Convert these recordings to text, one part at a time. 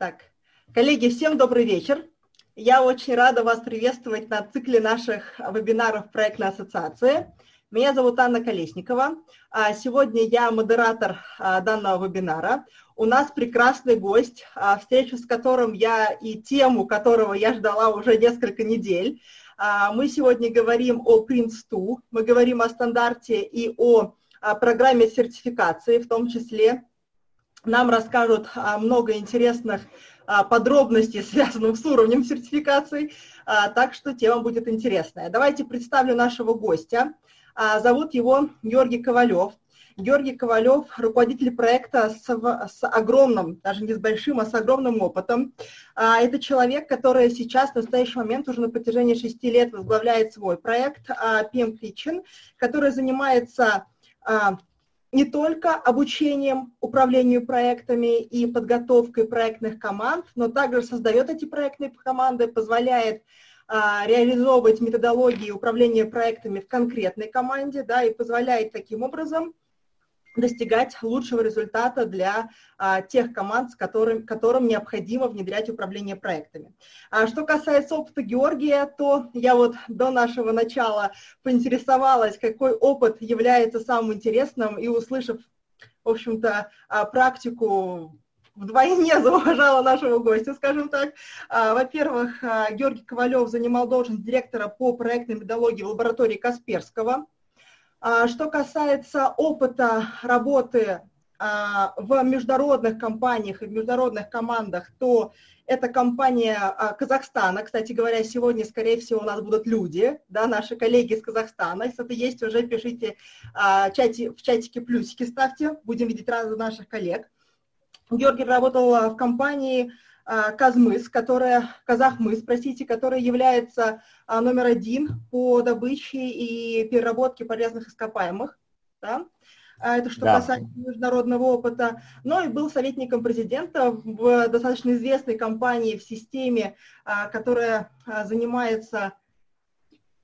Так, коллеги, всем добрый вечер. Я очень рада вас приветствовать на цикле наших вебинаров проектной ассоциации. Меня зовут Анна Колесникова. А, сегодня я модератор а, данного вебинара. У нас прекрасный гость, а, встречу с которым я и тему которого я ждала уже несколько недель. Мы сегодня говорим о Prince2, мы говорим о стандарте и о программе сертификации, в том числе нам расскажут много интересных подробностей, связанных с уровнем сертификации, так что тема будет интересная. Давайте представлю нашего гостя. Зовут его Георгий Ковалев. Георгий Ковалев, руководитель проекта с, с огромным, даже не с большим, а с огромным опытом. Это человек, который сейчас, в настоящий момент, уже на протяжении шести лет возглавляет свой проект PM Kitchen, который занимается не только обучением управлению проектами и подготовкой проектных команд, но также создает эти проектные команды, позволяет а, реализовывать методологии управления проектами в конкретной команде, да, и позволяет таким образом достигать лучшего результата для а, тех команд, с которым, которым необходимо внедрять управление проектами. А что касается опыта Георгия, то я вот до нашего начала поинтересовалась, какой опыт является самым интересным, и услышав, в общем-то, а, практику вдвойне зауважала нашего гостя, скажем так. А, во-первых, а, Георгий Ковалев занимал должность директора по проектной методологии в лаборатории Касперского – что касается опыта работы а, в международных компаниях и в международных командах, то это компания а, Казахстана. Кстати говоря, сегодня, скорее всего, у нас будут люди, да, наши коллеги из Казахстана. Если это есть, уже пишите чате, в чатике плюсики ставьте, будем видеть разных наших коллег. Георгий работал в компании а, Казмыс, которая, Казахмыс, простите, которая является а, номер один по добыче и переработке полезных ископаемых. Да? А, это что да. касается международного опыта. Но и был советником президента в достаточно известной компании в системе, которая занимается,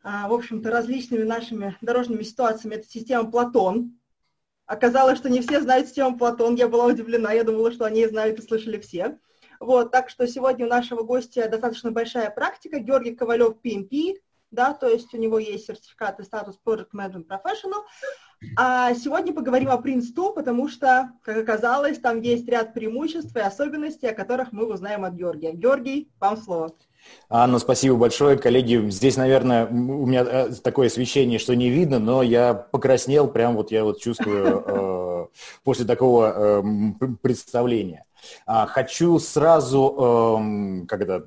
в общем-то, различными нашими дорожными ситуациями. Это система Платон. Оказалось, что не все знают систему Платон. Я была удивлена. Я думала, что они знают и слышали все. Вот, так что сегодня у нашего гостя достаточно большая практика. Георгий Ковалев, PMP, да, то есть у него есть сертификат и статус Project Management Professional. А сегодня поговорим о Prince2, потому что, как оказалось, там есть ряд преимуществ и особенностей, о которых мы узнаем от Георгия. Георгий, вам слово. Анна, спасибо большое. Коллеги, здесь, наверное, у меня э, такое освещение, что не видно, но я покраснел, прям вот я вот чувствую э, после такого э, представления. А, хочу сразу, эм, когда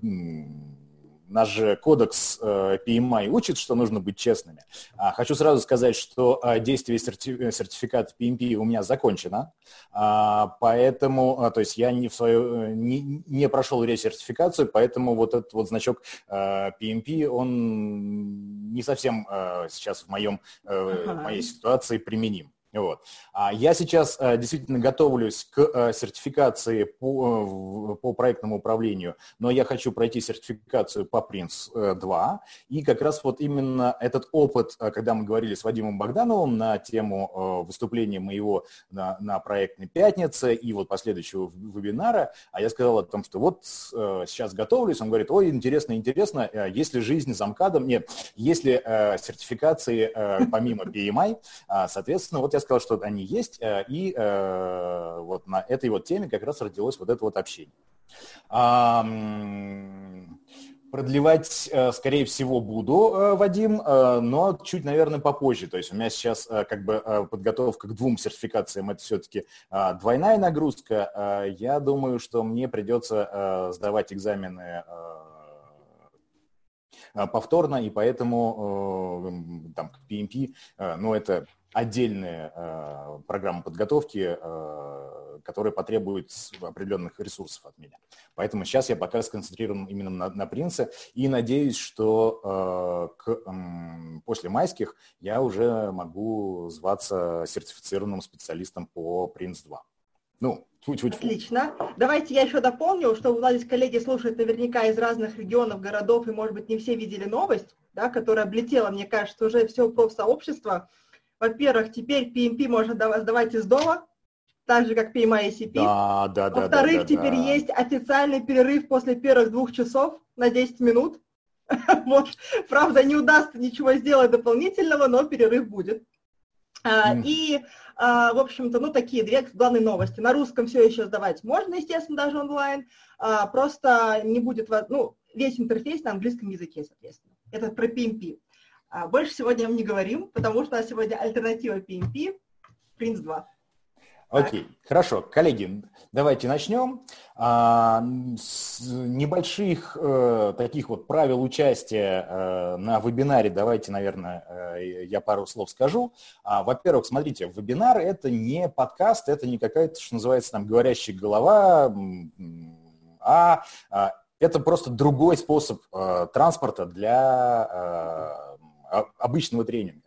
наш же кодекс э, PMI учит, что нужно быть честными. А, хочу сразу сказать, что э, действие сертификата PMP у меня закончено, а, поэтому, то есть я не, в свою, не, не прошел ресертификацию, поэтому вот этот вот значок PMP, он не совсем сейчас в, моем, в моей ситуации применим. Вот. А я сейчас э, действительно готовлюсь к э, сертификации по, э, по проектному управлению, но я хочу пройти сертификацию по Prince2. И как раз вот именно этот опыт, когда мы говорили с Вадимом Богдановым на тему выступления моего на, на проектной пятнице и вот последующего вебинара, а я сказал о том, что вот сейчас готовлюсь, он говорит, ой, интересно, интересно, есть ли жизнь за МКАДом? Нет, есть ли сертификации помимо PMI? Соответственно, вот я я сказал, что они есть, э, и э, вот на этой вот теме как раз родилось вот это вот общение. Продлевать, э, скорее всего, буду, Вадим, но чуть, наверное, попозже. То есть у меня сейчас как бы подготовка к двум сертификациям, это все-таки двойная нагрузка. Я думаю, что мне придется сдавать экзамены повторно, и поэтому там, к PMP, ну, это отдельные э, программы подготовки, э, которые потребуют определенных ресурсов от меня. Поэтому сейчас я пока сконцентрирован именно на, на принце и надеюсь, что э, к, э, после майских я уже могу зваться сертифицированным специалистом по Принц 2. Ну, Тьфу-тьфу-тьфу. Отлично. Давайте я еще дополню, что у нас здесь коллеги слушают наверняка из разных регионов, городов, и, может быть, не все видели новость, да, которая облетела, мне кажется, уже все профсообщество. сообщество во-первых, теперь PMP можно сдавать из дома, так же, как PMI ICP. Да, да, да. Во-вторых, да, да, теперь да. есть официальный перерыв после первых двух часов на 10 минут. Вот, правда, не удастся ничего сделать дополнительного, но перерыв будет. Мгм. И, в общем-то, ну, такие две главные новости. На русском все еще сдавать можно, естественно, даже онлайн, а, просто не будет, ну, весь интерфейс на английском языке, соответственно. Это про PMP. А, Больше сегодня мы не говорим, потому что сегодня альтернатива PMP, Prince 2. Окей, хорошо. Коллеги, давайте начнем. А, с небольших э, таких вот правил участия э, на вебинаре давайте, наверное, э, я пару слов скажу. А, во-первых, смотрите, вебинар – это не подкаст, это не какая-то, что называется, там, говорящая голова, а, а это просто другой способ э, транспорта для э, о- обычного тренинга.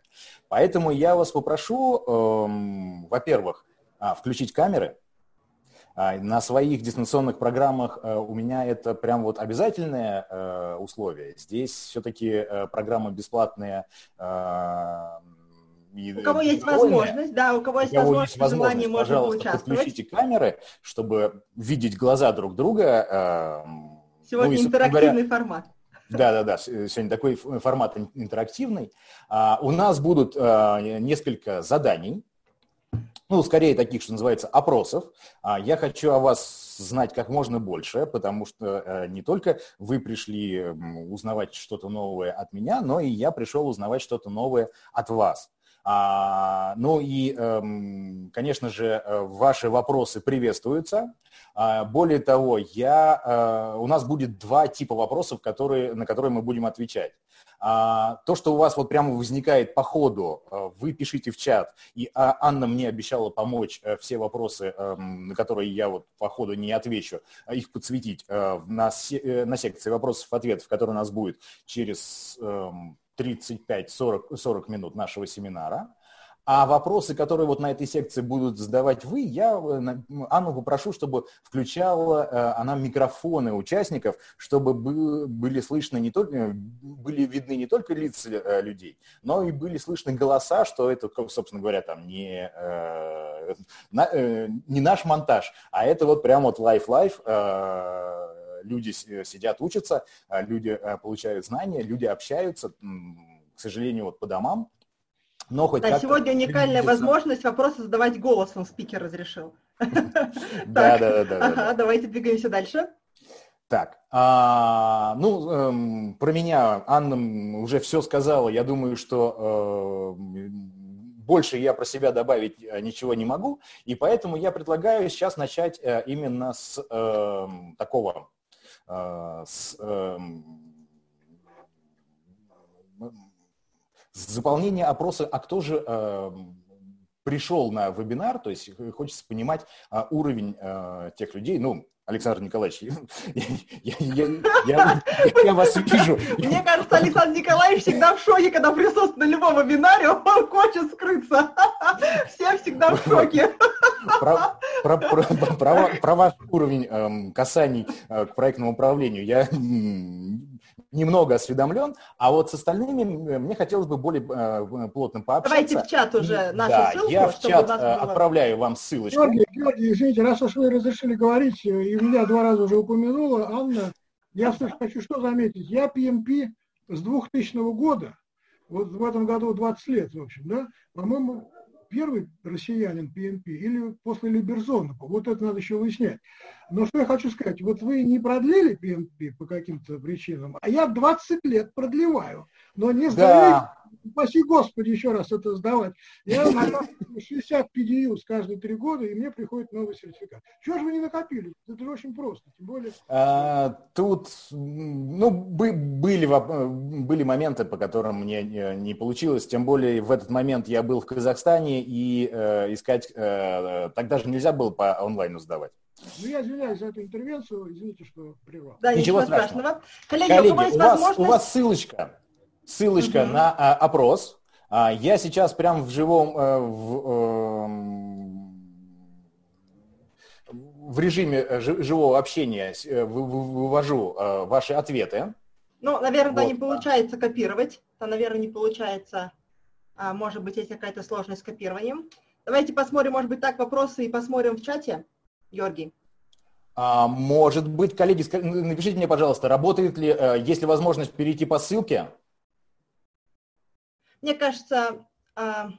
Поэтому я вас попрошу, эм, во-первых, а, включить камеры. А, На своих дистанционных программах э, у меня это прям вот обязательное э, условие. Здесь все-таки э, программы бесплатные. э, и У кого есть возможность, да, у кого есть У кого возможность, есть возможность, можно пожалуйста, поучаствовать. подключите камеры, чтобы видеть глаза друг друга. Сегодня ну и, интерактивный формат. да-да-да, с- э, сегодня такой формат ин- интерактивный. А, У нас будут а, несколько заданий, ну, скорее таких, что называется, опросов. А, Я хочу о вас знать как можно больше, потому что э, не только вы пришли узнавать что-то новое от меня, но и я пришел узнавать что-то новое от вас. А, ну и, эм, конечно же, э, ваши вопросы приветствуются. А, Более того, я, э, у нас будет два типа вопросов, которые, на которые мы будем отвечать. А, То, что у вас вот прямо возникает по ходу, э, вы пишите в чат, и а, Анна мне обещала помочь э, все вопросы, эм, на которые я вот по ходу не отвечу, а их подсветить э, на, се- э, на секции вопросов-ответов, которая у нас будет через эм, 35-40 40 минут нашего семинара. А вопросы, которые вот на этой секции будут задавать вы, я э, Анну попрошу, чтобы включала э, она микрофоны участников, чтобы бы- были слышны не только, были видны не только лица э, людей, но и были слышны голоса, что это, собственно говоря, там не, э, э, не наш монтаж, а это вот прям вот live-live, люди сидят, учатся, э, люди э, получают знания, люди общаются, к сожалению, вот по домам, но хоть Да, сегодня уникальная приблизиться. возможность вопросы задавать голосом, спикер разрешил. Да, да, да, давайте двигаемся дальше. Так, а, ну, эм, про меня Анна уже все сказала. Я думаю, что эм, больше я про себя добавить э, ничего не могу, и поэтому я предлагаю сейчас начать э, именно с эм, такого, э, с, эм, с заполнения опроса, а кто же эм, пришел на вебинар, то есть э, хочется понимать а, уровень э, тех людей, ну, Александр Николаевич, я, я- я- я вас вижу. Мне кажется, Александр Николаевич всегда в шоке, когда присутствует на любом вебинаре, он хочет скрыться. Все всегда в шоке. Про, про- про- про- про ваш уровень эм, касаний э, к проектному управлению я немного осведомлен, а вот с остальными мне хотелось бы более э, плотно пообщаться. Давайте в чат уже нашу да, ссылку, я в чтобы чат э, было- отправляю вам ссылочку. Георгий, Георгий, извините, раз уж вы разрешили говорить, э, и меня два раза уже упомянула Анна, я хочу что заметить. Я PMP с 2000 года, вот в этом году 20 лет, в общем, да, по-моему, первый россиянин PMP или после Либерзона, вот это надо еще выяснять. Но что я хочу сказать, вот вы не продлили PMP по каким-то причинам, а я 20 лет продлеваю, но не сдаю Да, Спаси Господи еще раз это сдавать. Я накапливаю 60 PDU с каждые три года, и мне приходит новый сертификат. Чего же вы не накопили? Это же очень просто. Тем более, А, Тут, ну, бы- были, были моменты, по которым мне не не получилось, тем более в этот момент я был в Казахстане, и э, искать, э, тогда же нельзя было по онлайну сдавать. Ну я извиняюсь за эту интервенцию, извините, что прервал. Да, Ничего ничего страшного. страшного. Коллеги, у Коллеги, есть у вас, у возможность... вас ссылочка, ссылочка Мгм. на а, опрос. А, я сейчас прям в живом, э, в, эм, в режиме э, жи- живого общения э, вы- вы- вывожу э, ваши ответы. Ну, наверное, Вот, не да. получается копировать. То, наверное, не получается. А, может быть, есть какая-то сложность с копированием. Давайте посмотрим, может быть, так вопросы и посмотрим в чате, Георгий. А, может быть, коллеги, напишите мне, пожалуйста, работает ли, э, есть ли возможность перейти по ссылке? Мне кажется, а,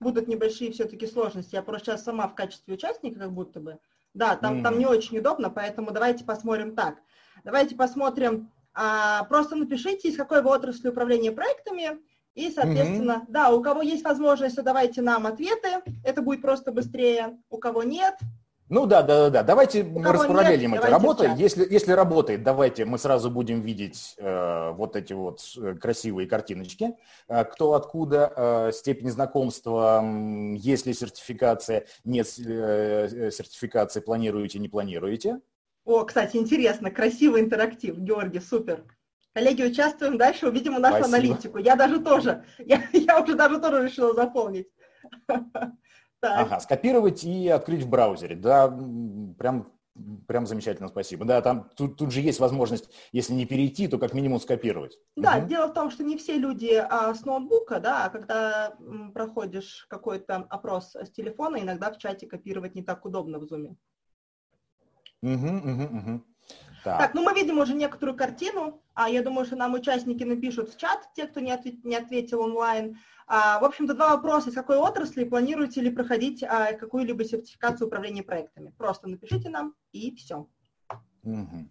будут небольшие все-таки сложности. Я просто сейчас сама в качестве участника как будто бы. Да, там, mm. там не очень удобно, поэтому давайте посмотрим так. Давайте посмотрим, а, просто напишите, из какой вы отрасли управления проектами, и, соответственно, mm-hmm. да, у кого есть возможность, задавайте нам ответы, это будет просто быстрее, у кого нет, ну да, да, да, да. Давайте мы распараллелим эти работы. Если, если работает, давайте мы сразу будем видеть э, вот эти вот э, красивые картиночки. Э, кто откуда, э, степень знакомства, э, есть ли сертификация, нет э, э, сертификации, планируете, не планируете. О, кстати, интересно, красивый интерактив, Георгий, супер. Коллеги, участвуем дальше, увидим нашу Спасибо. аналитику. Я даже тоже, я, я уже даже тоже решила заполнить. Так. Ага, скопировать и открыть в браузере. Да, прям, прям замечательно, спасибо. Да, там тут, тут же есть возможность, если не перейти, то как минимум скопировать. Да, угу. дело в том, что не все люди а, с ноутбука, да, а когда м, проходишь какой-то опрос с телефона, иногда в чате копировать не так удобно в зуме. Угу, угу, угу. Так. так, ну мы видим уже некоторую картину. А я думаю, что нам участники напишут в чат, те, кто не, ответ, не ответил онлайн. А, в общем-то, два вопроса. Из какой отрасли планируете ли проходить а, какую-либо сертификацию управления проектами? Просто напишите нам, и все. Угу.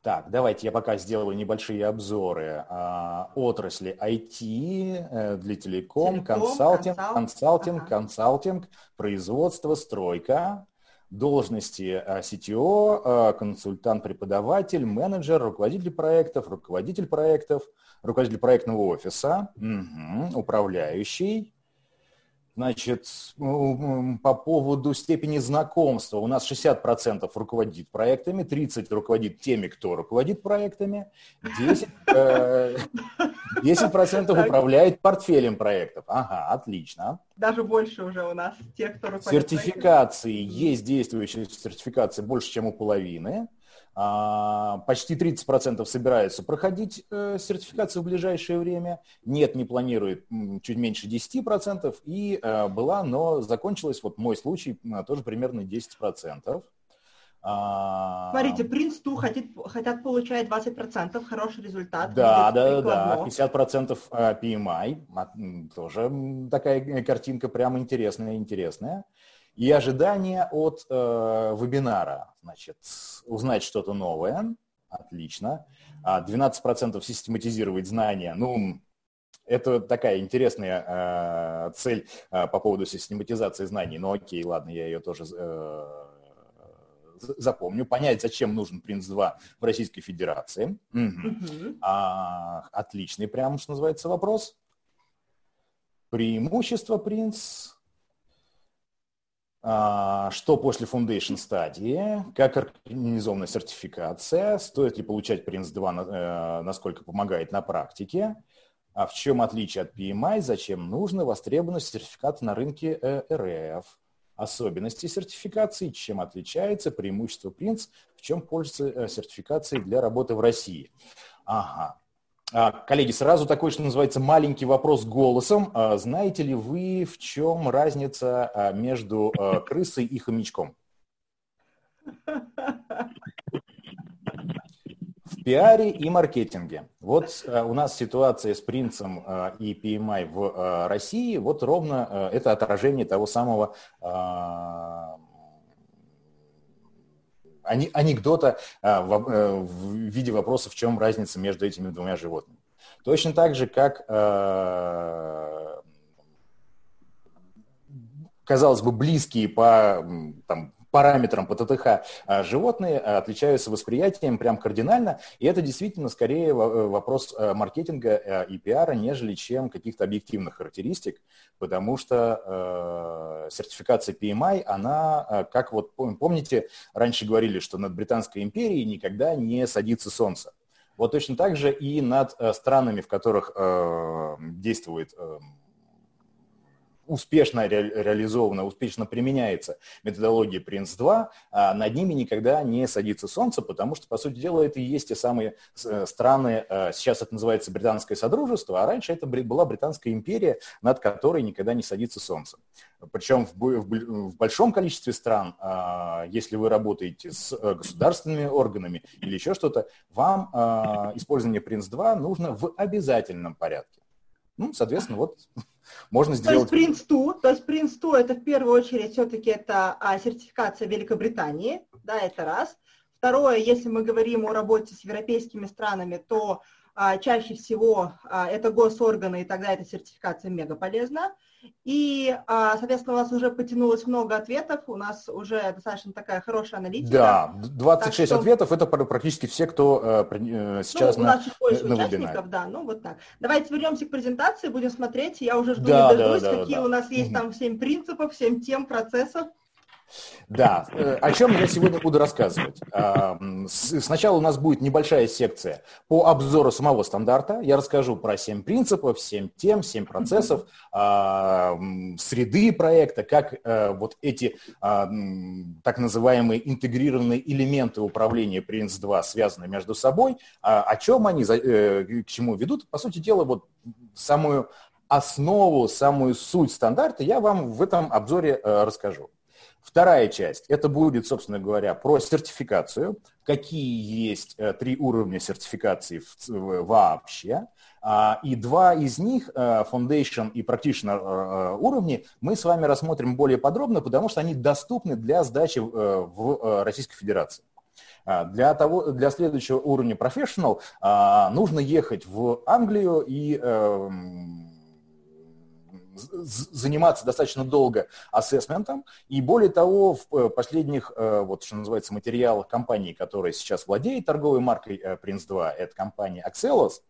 Так, давайте я пока сделаю небольшие обзоры а, отрасли IT э, для телеком, телеком консалтинг, консалт... консалтинг, ага. консалтинг, производство, стройка, должности CTO, а, консультант-преподаватель, менеджер, руководитель проектов, руководитель проектов, руководитель проектного офиса, угу, управляющий, Значит, по поводу степени знакомства у нас 60% руководит проектами, 30% руководит теми, кто руководит проектами, 10%, 10 э, управляет портфелем проектов. Ага, отлично. Даже больше уже у нас тех, кто руководит Сертификации, проектами. есть действующие сертификации больше, чем у половины. А, почти 30% собираются проходить э, сертификацию в ближайшее время. Нет, не планирует чуть меньше 10%. И э, была, но закончилась, вот мой случай, тоже примерно 10%. А, Смотрите, Принц Ту хотят, хотят получать 20%, хороший результат. Да, да, да, 50% PMI, тоже такая картинка прям интересная, интересная и ожидания от э, вебинара. Значит, узнать что-то новое, отлично. 12% а систематизировать знания. Ну, это такая интересная э, цель э, по поводу систематизации знаний. Ну, окей, ладно, я ее тоже э, запомню. Понять, зачем нужен Принц-2 в Российской Федерации. Угу. Угу. А, отличный прям, что называется, вопрос. Преимущество Принц что после Foundation стадии, как организована сертификация, стоит ли получать Prince2, э, насколько помогает на практике, а в чем отличие от PMI, зачем нужно, востребованность сертификата на рынке э, РФ, особенности сертификации, чем отличается преимущество Prince, в чем пользуется э, сертификацией для работы в России. Ага. А, коллеги, сразу такой, что называется, маленький вопрос голосом. А, знаете ли вы, в чем разница а, между крысой и хомячком? В пиаре и маркетинге. Вот у нас ситуация с принцем и PMI в России, вот ровно это отражение того самого анекдота а, э, в виде вопроса, в чем разница между этими двумя животными. Точно так же, как, э, казалось бы, близкие по там, параметрам по ТТХ а животные а, отличаются восприятием прям кардинально, и это действительно скорее э, вопрос э, маркетинга э, и пиара, нежели чем каких-то объективных характеристик, потому что э, сертификация PMI, она, как вот помните, раньше говорили, что над Британской империей никогда не садится солнце. Вот точно так же и над странами, в которых э, действует э, успешно ре, реализована, успешно применяется методология Prince2, а над ними никогда не садится солнце, потому что, по сути дела, это и есть те самые э, страны, э, сейчас это называется Британское Содружество, а раньше это была Британская империя, над которой никогда не садится солнце. Причем в, в, в большом количестве стран, а, если вы работаете с э, государственными органами или еще что-то, вам а, использование Prince2 нужно в обязательном порядке. Ну, соответственно, вот можно сделать... То есть Prince2, то есть Prince2 это в первую очередь все-таки это а, сертификация Великобритании, да, это раз. Второе, если мы говорим о работе с европейскими странами, то чаще всего а, это госорганы, и тогда эта сертификация мега полезна. И, а, соответственно, у нас уже потянулось много ответов, у нас уже достаточно такая хорошая аналитика. Да, 26 что... ответов, это практически все, кто э, э сейчас ну, у нас чуть больше на участников, вебинаре. да, ну вот так. Давайте вернемся к презентации, будем смотреть, я уже жду да, не дождусь, да, да, какие да. у нас есть там 7 принципов, 7 тем, процессов. Да, э, о чем я сегодня буду рассказывать. Сначала у нас будет небольшая секция по обзору самого стандарта. Я расскажу про 7 принципов, 7 тем, 7 процессов, среды проекта, как э, вот эти так называемые интегрированные элементы управления Prince2 связаны между собой, а о чем они, э, к чему ведут. По сути дела, вот самую основу, самую суть стандарта я вам в этом обзоре расскажу. Вторая часть, это будет, собственно говоря, про сертификацию, какие есть э, три уровня сертификации вообще, а, и два из них, э, Foundation и Practitioner э, уровни, мы с вами рассмотрим более подробно, потому что они доступны для сдачи в Российской Федерации. А, для, того, для следующего уровня Professional а, нужно ехать в Англию и эм, заниматься достаточно долго ассессментом, и более того, в э, последних, э, вот что называется, материалах компании, которая сейчас владеет торговой маркой Prince2, это компания Axelos,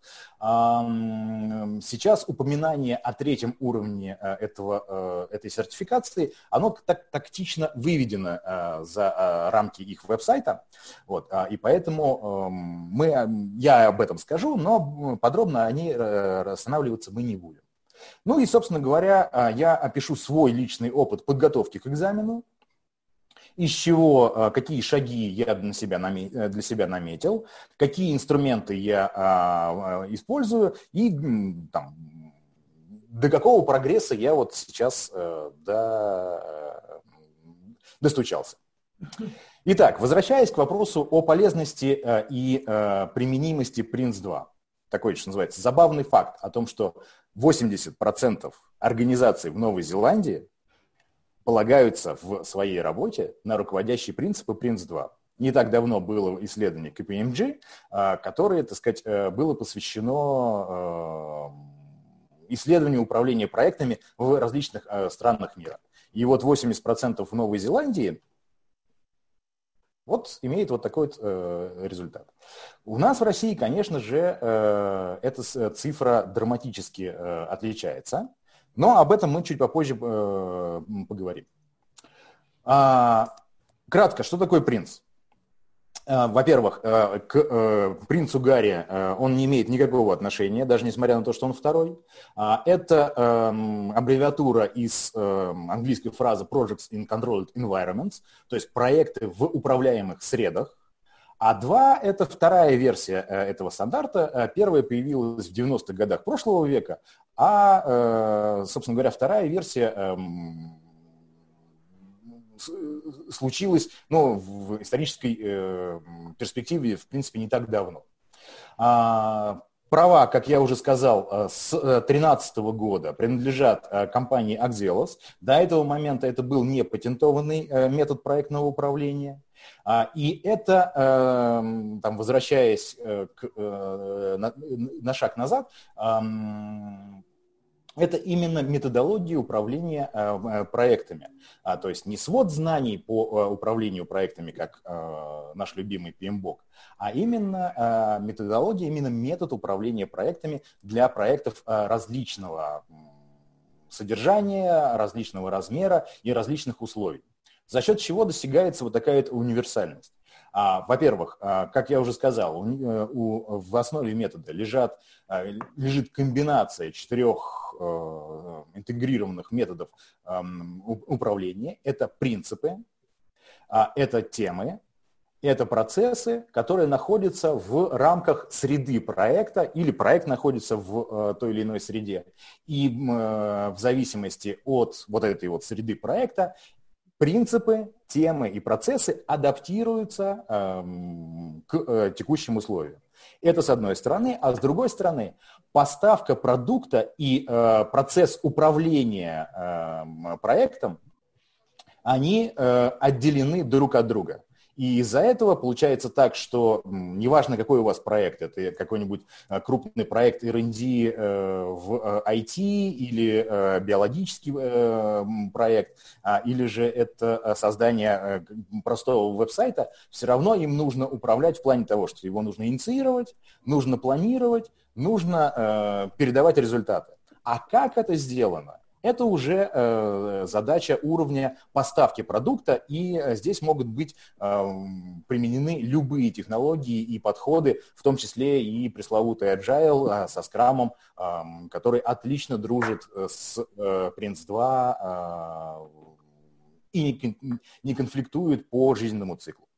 сейчас упоминание о третьем уровне э, этого, этой сертификации, оно так, тактично выведено за рамки их веб-сайта, вот, а, и поэтому мы, я об этом скажу, но подробно о ней останавливаться мы не будем. Ну и, собственно говоря, а, я опишу свой личный опыт подготовки к экзамену, из чего, а, какие шаги я для себя, э, для себя наметил, какие инструменты я а, использую и там, до какого прогресса я вот сейчас э, до, достучался. Итак, возвращаясь к вопросу о полезности э, и применимости Prince2. Такой, что называется, забавный факт о том, что 80% организаций в Новой Зеландии полагаются в своей работе на руководящие принципы Prince2. Не так давно было исследование KPMG, а, которое, так сказать, э, было посвящено э, исследованию управления проектами в различных э, странах мира. И вот 80% в Новой Зеландии вот имеет вот такой вот, э, результат. У нас в России, конечно же, э, эта цифра драматически э, отличается, но об этом мы чуть попозже э, поговорим. А, кратко, что такое принц? Э, во-первых, э, к э, принцу Гарри он не имеет никакого отношения, даже несмотря на то, что он второй. А, это эм, аббревиатура из эм, английской фразы Projects in Controlled Environments, то есть проекты в управляемых средах. А два – это вторая версия этого стандарта. Первая появилась в 90-х годах прошлого века, а, собственно говоря, вторая версия эм, случилось ну, в исторической э, перспективе, в принципе, не так давно. А, права, как я уже сказал, э, с 2013 э, года принадлежат э, компании Axelos. До этого момента это был не патентованный метод проектного управления. А, и это, там, возвращаясь к, на, на шаг назад, это именно методология управления э, э, проектами. А, то есть не свод знаний по э, управлению проектами, как наш любимый PMBOK, а именно методология, именно метод управления проектами для проектов различного содержания, различного размера и различных условий. За счет чего достигается вот такая универсальность. А, во-первых, а, как я уже сказал, у, э, у, в основе метода лежат, а, лежит комбинация четырех а, интегрированных методов управления. Это принципы, это темы, это процессы, которые находятся в рамках среды проекта или проект находится в э, той или иной среде. И э, в зависимости от вот этой вот среды проекта принципы, темы и процессы адаптируются э, к э, текущим условиям. Это с одной стороны, а с другой стороны поставка продукта и э, процесс управления э, проектом, они э, отделены друг от друга. И из-за этого получается так, что неважно, какой у вас проект, это какой-нибудь э, крупный проект R&D э, в IT э, или биологический проект, а, или же это создание простого веб-сайта, все равно им нужно управлять в плане того, что его нужно инициировать, нужно планировать, нужно передавать результаты. А как это сделано? Это уже э, задача уровня поставки продукта, и э, здесь могут быть э, применены любые технологии и подходы, в том числе и пресловутый agile э, со скрамом, э, который отлично дружит э, с э, Prince 2 э, и не, не конфликтует по жизненному циклу.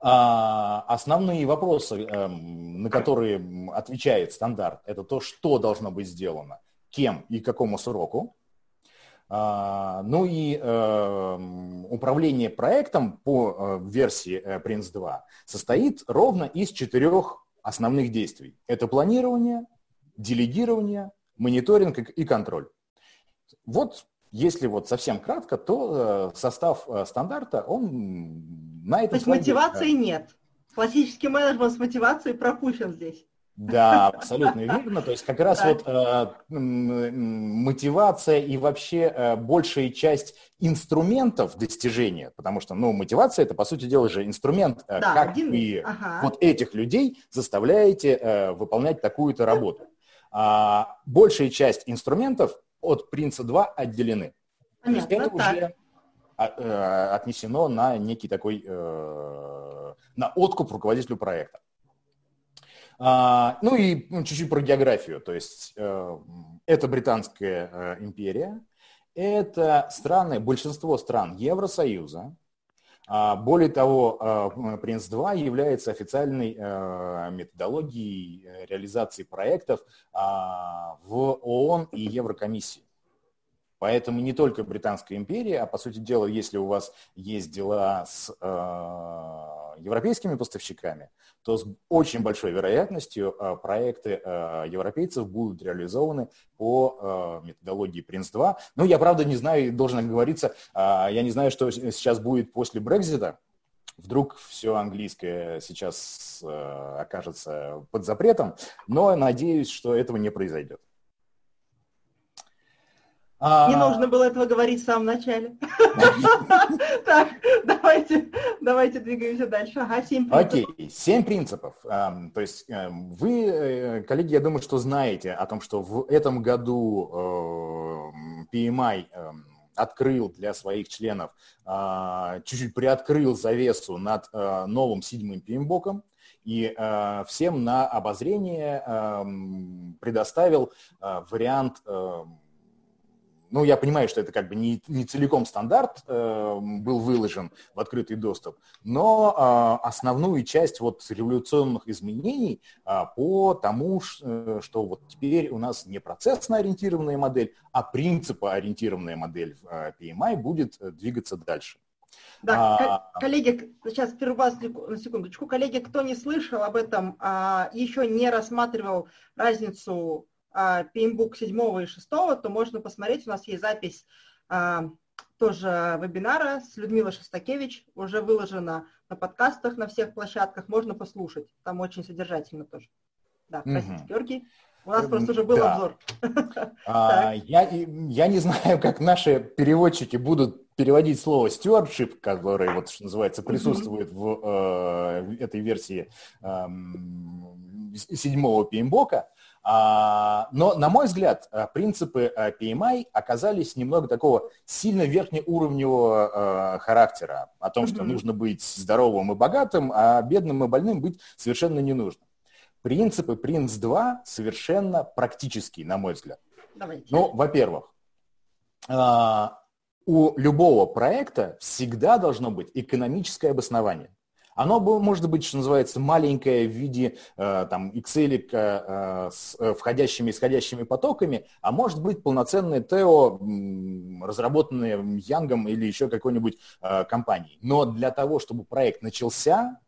А, основные вопросы, эм, на которые отвечает стандарт, это то, что должно быть сделано, кем и какому сроку. А, ну и э, управление проектом по э, версии э, Prince 2 состоит ровно из четырех основных действий. Это планирование, делегирование, мониторинг и контроль. Вот если вот совсем кратко, то состав стандарта, он на этом То есть мотивации нет. Классический менеджмент с мотивацией пропущен здесь. Да, абсолютно верно. То есть как раз вот э, мотивация и вообще э, большая часть инструментов достижения, потому что, ну, мотивация это, по сути дела, же инструмент, э, да, как один... вы ага. вот этих людей заставляете э, выполнять такую-то работу. А, большая часть инструментов от принца 2 отделены. Понятно, То есть это так. уже а, э, отнесено на некий такой, э, на откуп руководителю проекта. А, ну и ну, чуть-чуть про географию. То есть э, это Британская э, империя, это страны, большинство стран Евросоюза. А, более того, э, Принц-2 является официальной методологией реализации проектов а, в ООН и Еврокомиссии. Поэтому не только Британская империя, а по сути дела, если у вас есть дела с европейскими поставщиками, то с очень большой вероятностью э, проекты э, европейцев будут реализованы по э, методологии Prince2. Ну, я, правда, не знаю, должен оговориться, я не знаю, что сейчас будет после Брекзита, вдруг все английское сейчас окажется под запретом, но надеюсь, что этого не произойдет. А... Не нужно было этого говорить в самом начале. Так, давайте, давайте двигаемся дальше. Ага, семь принципов. Окей, семь принципов. То есть эм, вы, э, коллеги, я думаю, что знаете о том, что в этом году эм, PMI эм, открыл для своих членов, а, чуть-чуть приоткрыл завесу над э, новым седьмым PMBOK и э, всем на обозрение предоставил вариант ну, я понимаю, что это как бы не, не целиком стандарт э, был выложен в открытый доступ, но э, основную часть вот революционных изменений э, по тому, э, что вот теперь у нас не процессно-ориентированная модель, а принципоориентированная модель в э, PMI будет э, двигаться дальше. Да, а, коллеги, сейчас прерву на секундочку. Коллеги, кто не слышал об этом, а, еще не рассматривал разницу PMBOK 7 и 6, то можно посмотреть, у нас есть запись а, тоже вебинара с Людмилой Шостакевич, уже выложена на подкастах на всех площадках, можно послушать, там очень содержательно тоже. Да, простите, угу. Георгий. У нас просто уже был да. обзор. А, я, я не знаю, как наши переводчики будут переводить слово stewardship, которое, вот, что называется, присутствует в э, этой версии э, седьмого пеймбока. А, но, на мой взгляд, э, принципы э, PMI оказались немного такого сильно верхнеуровневого э, характера, о том, что нужно быть здоровым и богатым, а бедным и больным быть совершенно не нужно. Принципы Принц-2 совершенно практические, на мой взгляд. Ну, во-первых, у любого проекта всегда должно быть экономическое обоснование. Оно может быть, что называется, маленькое в виде э, там, Excel э, с э, входящими и исходящими потоками, а может быть полноценное ТЭО, разработанное Янгом или еще какой-нибудь компанией. Но для того, чтобы проект начался,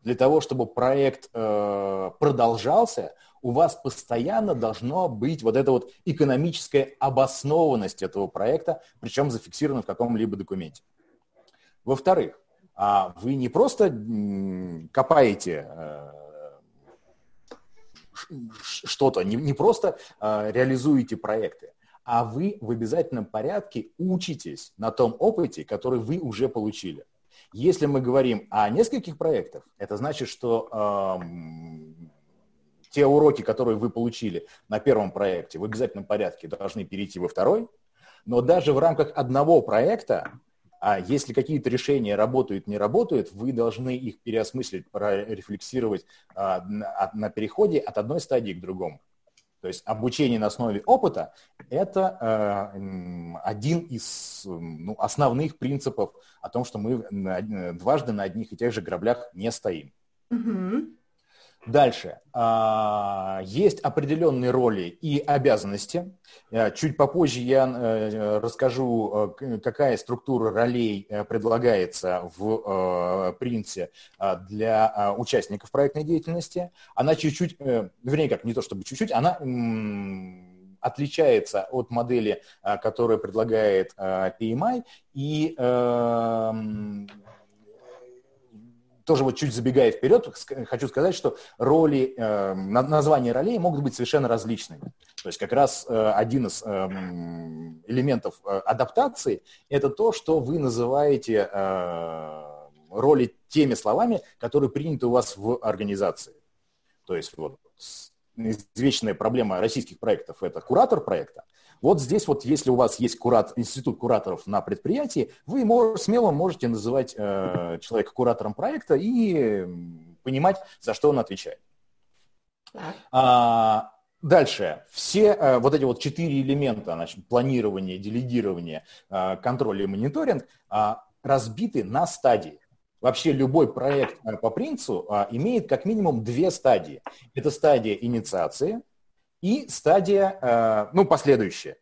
для того, чтобы проект продолжался, у вас постоянно должно быть вот эта вот экономическая обоснованность этого проекта, причем зафиксирована в каком-либо документе. Во-вторых, а вы не просто копаете э, что-то, не, просто э, реализуете проекты, а вы в обязательном порядке учитесь на том опыте, который вы уже получили. Если мы говорим о нескольких проектах, это значит, что э, те уроки, которые вы получили на первом проекте, в обязательном порядке должны перейти во второй. Но даже в рамках одного проекта а если какие-то решения работают, не работают, вы должны их переосмыслить, прорефлексировать а, на, на переходе от одной стадии к другому. То есть обучение на основе опыта – это э, один из ну, основных принципов о том, что мы дважды на одних и тех же граблях не стоим. Угу. Дальше. А, есть определенные роли и обязанности. Э, чуть попозже я э, расскажу, э, какая структура ролей предлагается в принце для участников проектной деятельности. Она чуть-чуть, вернее как, не то чтобы чуть-чуть, она отличается от модели, которую предлагает PMI, и тоже вот чуть забегая вперед, хочу сказать, что роли, э, названия ролей могут быть совершенно различными. То есть как раз э, один из э, элементов э, адаптации – это то, что вы называете э, роли теми словами, которые приняты у вас в организации. То есть вот извечная проблема российских проектов – это куратор проекта, вот здесь вот, если у вас есть курат, институт кураторов на предприятии, вы мож, смело можете называть э, человека куратором проекта и понимать, за что он отвечает. А, дальше. Все э, вот эти вот четыре элемента, значит, планирование, делегирование, э, контроль и мониторинг, э, разбиты на стадии. Вообще любой проект э, по принципу э, имеет как минимум две стадии. Это стадия инициации – и стадия, э, ну, последующая.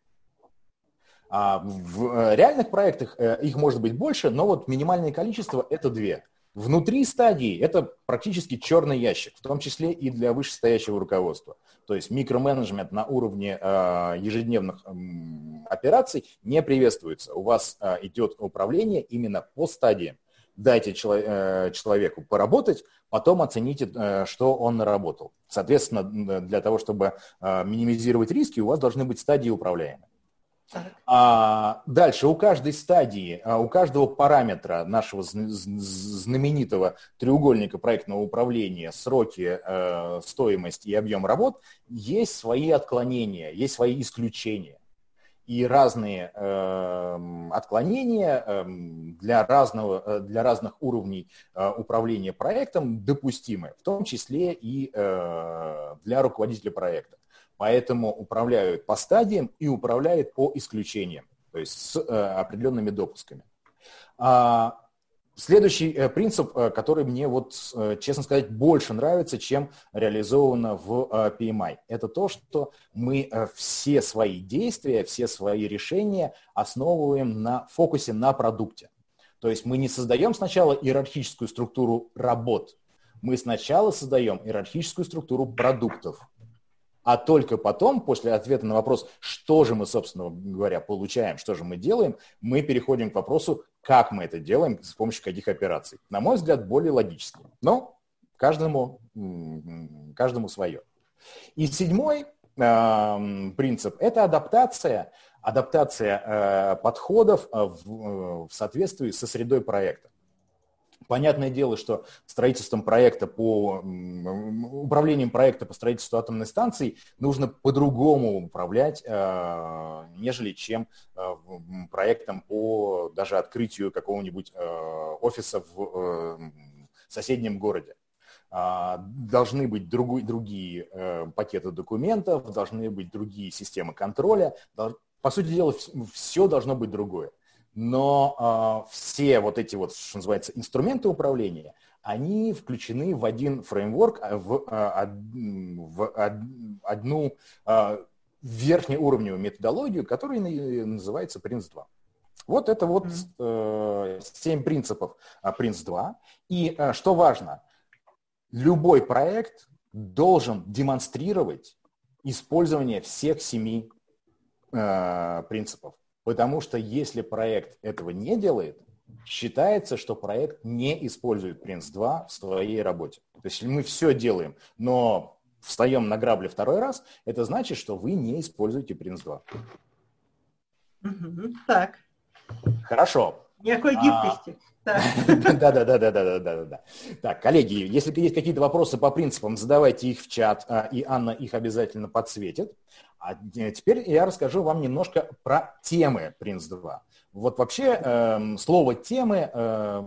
В э, реальных проектах э, их может быть больше, но вот минимальное количество – это две. Внутри стадии это практически черный ящик, в том числе и для вышестоящего руководства. То есть микроменеджмент на уровне э, ежедневных э, операций не приветствуется. У вас э, идет управление именно по стадиям дайте э, человеку поработать, потом оцените, э, что он наработал. Соответственно, для того, чтобы э, минимизировать риски, у вас должны быть стадии управляемые. А, дальше, у каждой стадии, у каждого параметра нашего знаменитого треугольника проектного управления, сроки, стоимость и объем работ, есть свои отклонения, есть свои исключения и разные э, отклонения э, для, разного, э, для разных уровней э, управления проектом допустимы, в том числе и э, для руководителя проекта. Поэтому управляют по стадиям и управляют по исключениям, то есть с э, определенными допусками. А, Следующий э, принцип, э, который мне, вот, э, честно сказать, больше нравится, чем реализовано в PMI, это то, что мы все свои действия, все свои решения основываем на фокусе на продукте. То есть мы не создаем сначала иерархическую структуру работ, мы сначала создаем иерархическую структуру продуктов а только потом, после ответа на вопрос, что же мы, собственно говоря, получаем, что же мы делаем, мы переходим к вопросу, как мы это делаем, с помощью каких операций. На мой взгляд, более логически. Но каждому, каждому свое. И седьмой э, принцип – это адаптация, адаптация э, подходов э, в, э, в соответствии со средой проекта. Понятное дело, что строительством проекта по управлением проекта по строительству атомной станции нужно по-другому управлять, э, нежели чем э, проектом по даже открытию какого-нибудь э, офиса в соседнем городе. А, должны быть другой, другие пакеты документов, должны быть другие системы контроля. По сути дела, все должно быть другое но э, все вот эти вот, что называется, инструменты управления, они включены в один фреймворк, а, в, э, в одну э, верхнеуровневую методологию, которая называется Prince2. Вот это вот э, 7 принципов Prince2. И э, что важно, любой проект должен демонстрировать использование всех семи э, принципов. Потому что если проект этого не делает, считается, что проект не использует Prince2 в своей работе. То есть мы все делаем, но встаем на грабли второй раз, это значит, что вы не используете Prince2. Так. Хорошо. Никакой а, гибкости. Да, да, да, да, да, да, да, да. Так, коллеги, если есть какие-то вопросы по принципам, задавайте их в чат, а, и Анна их обязательно подсветит. А теперь я расскажу вам немножко про темы Prince 2. Вот вообще э, слово темы э,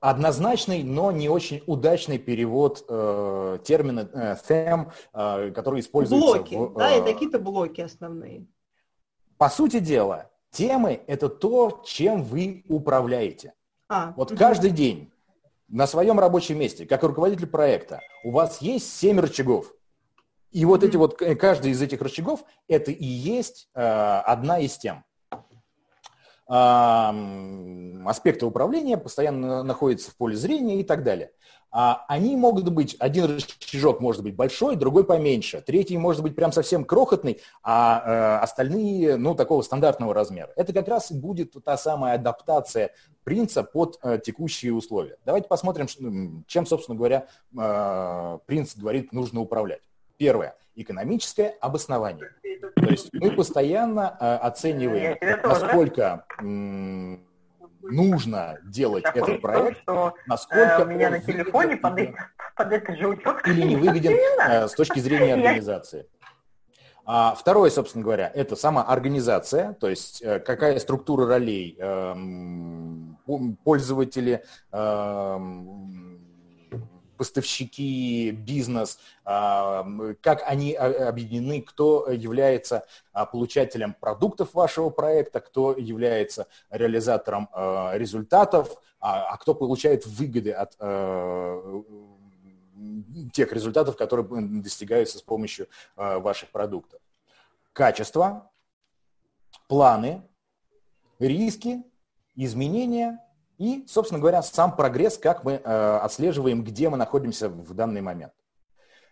однозначный, но не очень удачный перевод э, термина э, theme, э, который используется блоки, в... Блоки, да, это какие-то блоки основные. По сути дела, темы – это то, чем вы управляете. А, вот угу. каждый день на своем рабочем месте, как руководитель проекта, у вас есть семь рычагов – и вот эти вот, э, каждый из этих рычагов, это и есть э, одна из тем. Аспекты управления постоянно находятся в поле зрения и так далее. А они могут быть, один рычажок может быть большой, другой поменьше, третий может быть прям совсем крохотный, а э, остальные, ну, такого стандартного размера. Это как раз и будет та самая адаптация принца под э, текущие условия. Давайте посмотрим, чем, собственно говоря, э, принц говорит, нужно управлять. Первое. Экономическое обоснование. То есть мы постоянно э, оцениваем, насколько нужно делать Такой этот проект, что, насколько э, у меня на телефоне под, под этот же учет или не выгоден э, с точки зрения организации. А второе, собственно говоря, это сама организация, то есть э, какая структура ролей, э, пользователи, э, поставщики, бизнес, а, как они объединены, кто является а, получателем продуктов вашего проекта, кто является реализатором а, результатов, а кто получает выгоды от тех результатов, которые достигаются с помощью ваших продуктов. Качество, планы, риски, изменения – и, собственно говоря, сам прогресс, как мы э, отслеживаем, где мы находимся в данный момент.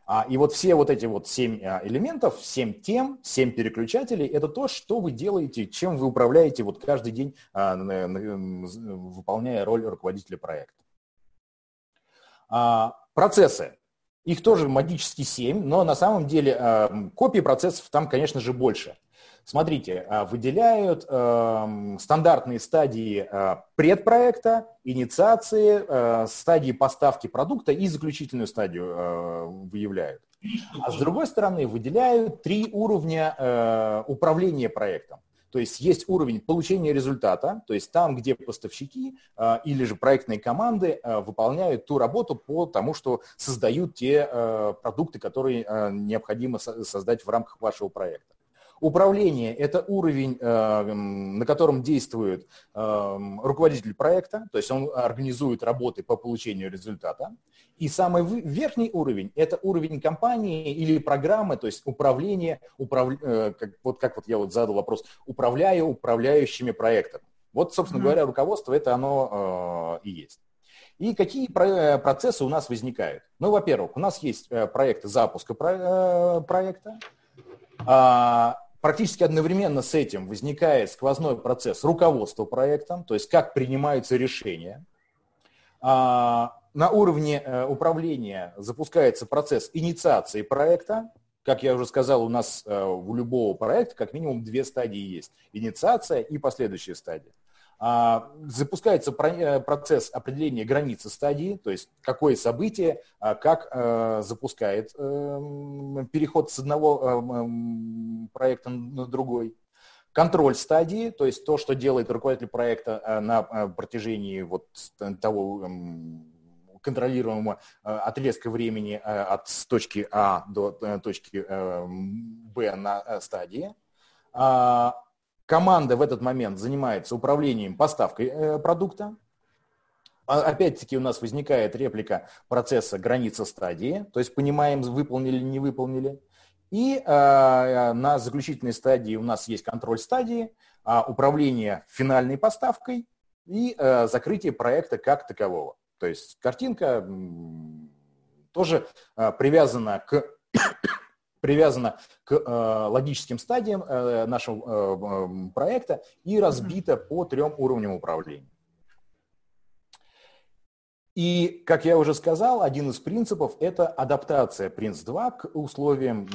А, и вот все вот эти вот семь э, элементов, семь тем, семь переключателей, это то, что вы делаете, чем вы управляете вот каждый день, э, выполняя роль руководителя проекта. А, процессы. Их тоже магически семь, но на самом деле э, копий процессов там, конечно же, больше. Смотрите, а, выделяют э, стандартные стадии э, предпроекта, инициации, э, стадии поставки продукта и заключительную стадию э, выявляют. А с другой стороны, выделяют три уровня э, управления проектом. То есть есть уровень получения результата, то есть там, где поставщики э, или же проектные команды э, выполняют ту работу по тому, что создают те э, продукты, которые необходимо со- создать в рамках вашего проекта. Управление – это уровень, э, на котором действует э, руководитель проекта, то есть он организует работы по получению результата. И самый верхний уровень – это уровень компании или программы, то есть управление, управ... Э, как, вот как вот я вот задал вопрос, управляя управляющими проектом. Вот, собственно mm-hmm. говоря, руководство – это оно и есть. И какие процессы у нас возникают? Ну, во-первых, у нас есть проект запуска проекта, а, Практически одновременно с этим возникает сквозной процесс руководства проектом, то есть как принимаются решения. А, на уровне э, управления запускается процесс инициации проекта. Как я уже сказал, у нас э, у любого проекта как минимум две стадии есть. Инициация и последующая стадия. А, запускается э, процесс определения границы стадии, то есть какое событие, а, как э, запускает эм, переход с одного эм, проекта на другой. Контроль стадии, то есть то, что делает руководитель проекта э, на протяжении вот того эм, контролируемого отрезка времени от точки А до точки Б на стадии. А, Команда в этот момент занимается управлением поставкой э, продукта. А, опять-таки у нас возникает реплика процесса граница стадии, то есть понимаем, выполнили или не выполнили. И э, на заключительной стадии у нас есть контроль стадии, э, управление финальной поставкой и э, закрытие проекта как такового. То есть картинка тоже э, привязана к привязана к э, логическим стадиям э, нашего э, проекта и разбита по трем уровням управления. И, как я уже сказал, один из принципов – это адаптация Prince2 к условиям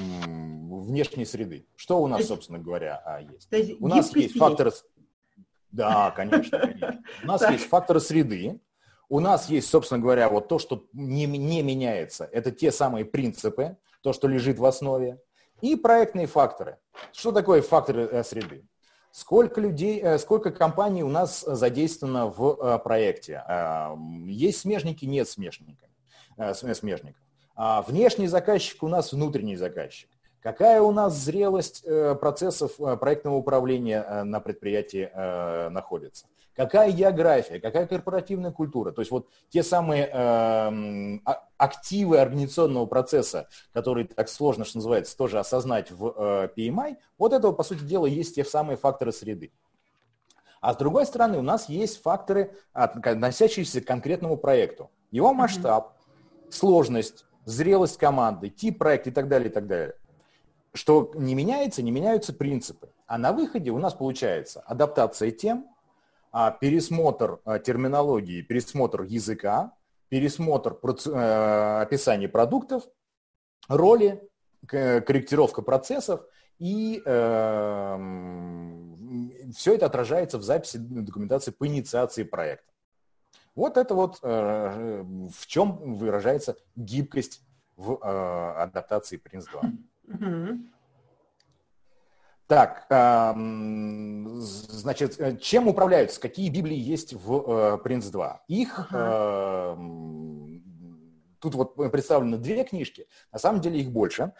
внешней среды. Что у нас, собственно говоря, а, есть? есть у нас есть факторы... Да, конечно, конечно. У нас есть факторы среды, у нас есть, собственно говоря, вот то, что не, не меняется. Это те самые принципы, то, что лежит в основе, и проектные факторы. Что такое факторы э, среды? Сколько людей, э, сколько компаний у нас задействовано в э, проекте? Есть смежники, нет смежников. смежников. А внешний заказчик у нас внутренний заказчик. Какая у нас зрелость процессов проектного управления на предприятии находится? Какая география, какая корпоративная культура. То есть вот те самые э, активы организационного процесса, которые так сложно, что называется, тоже осознать в э, PMI, вот этого, по сути дела, есть те самые факторы среды. А с другой стороны, у нас есть факторы, относящиеся к конкретному проекту. Его масштаб, mm-hmm. сложность, зрелость команды, тип проекта и так далее, и так далее. Что не меняется, не меняются принципы. А на выходе у нас получается адаптация тем, пересмотр а, терминологии, пересмотр языка, пересмотр э, описания продуктов, роли, корректировка процессов, и э, все это отражается в записи документации по инициации проекта. Вот это вот э, в чем выражается гибкость в э, адаптации Prince 2. Так, значит, э, чем управляются? Какие Библии есть в Принц 2? Их ага. тут вот представлены две книжки, на самом деле их больше.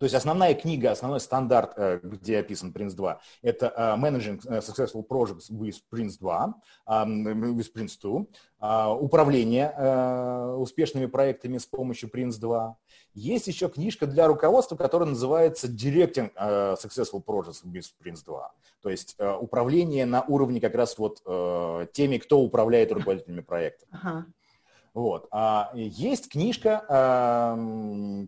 То есть основная книга, основной стандарт, э, где описан Prince 2, это э, Managing Successful Projects with Prince 2, with Prince 2, а, управление э, успешными проектами с помощью Prince 2. Есть еще книжка для руководства, которая называется Directing Successful Projects with Prince 2. То есть управление на уровне как раз вот теми, кто управляет руководителями проекта. Ага. Вот. А есть книжка,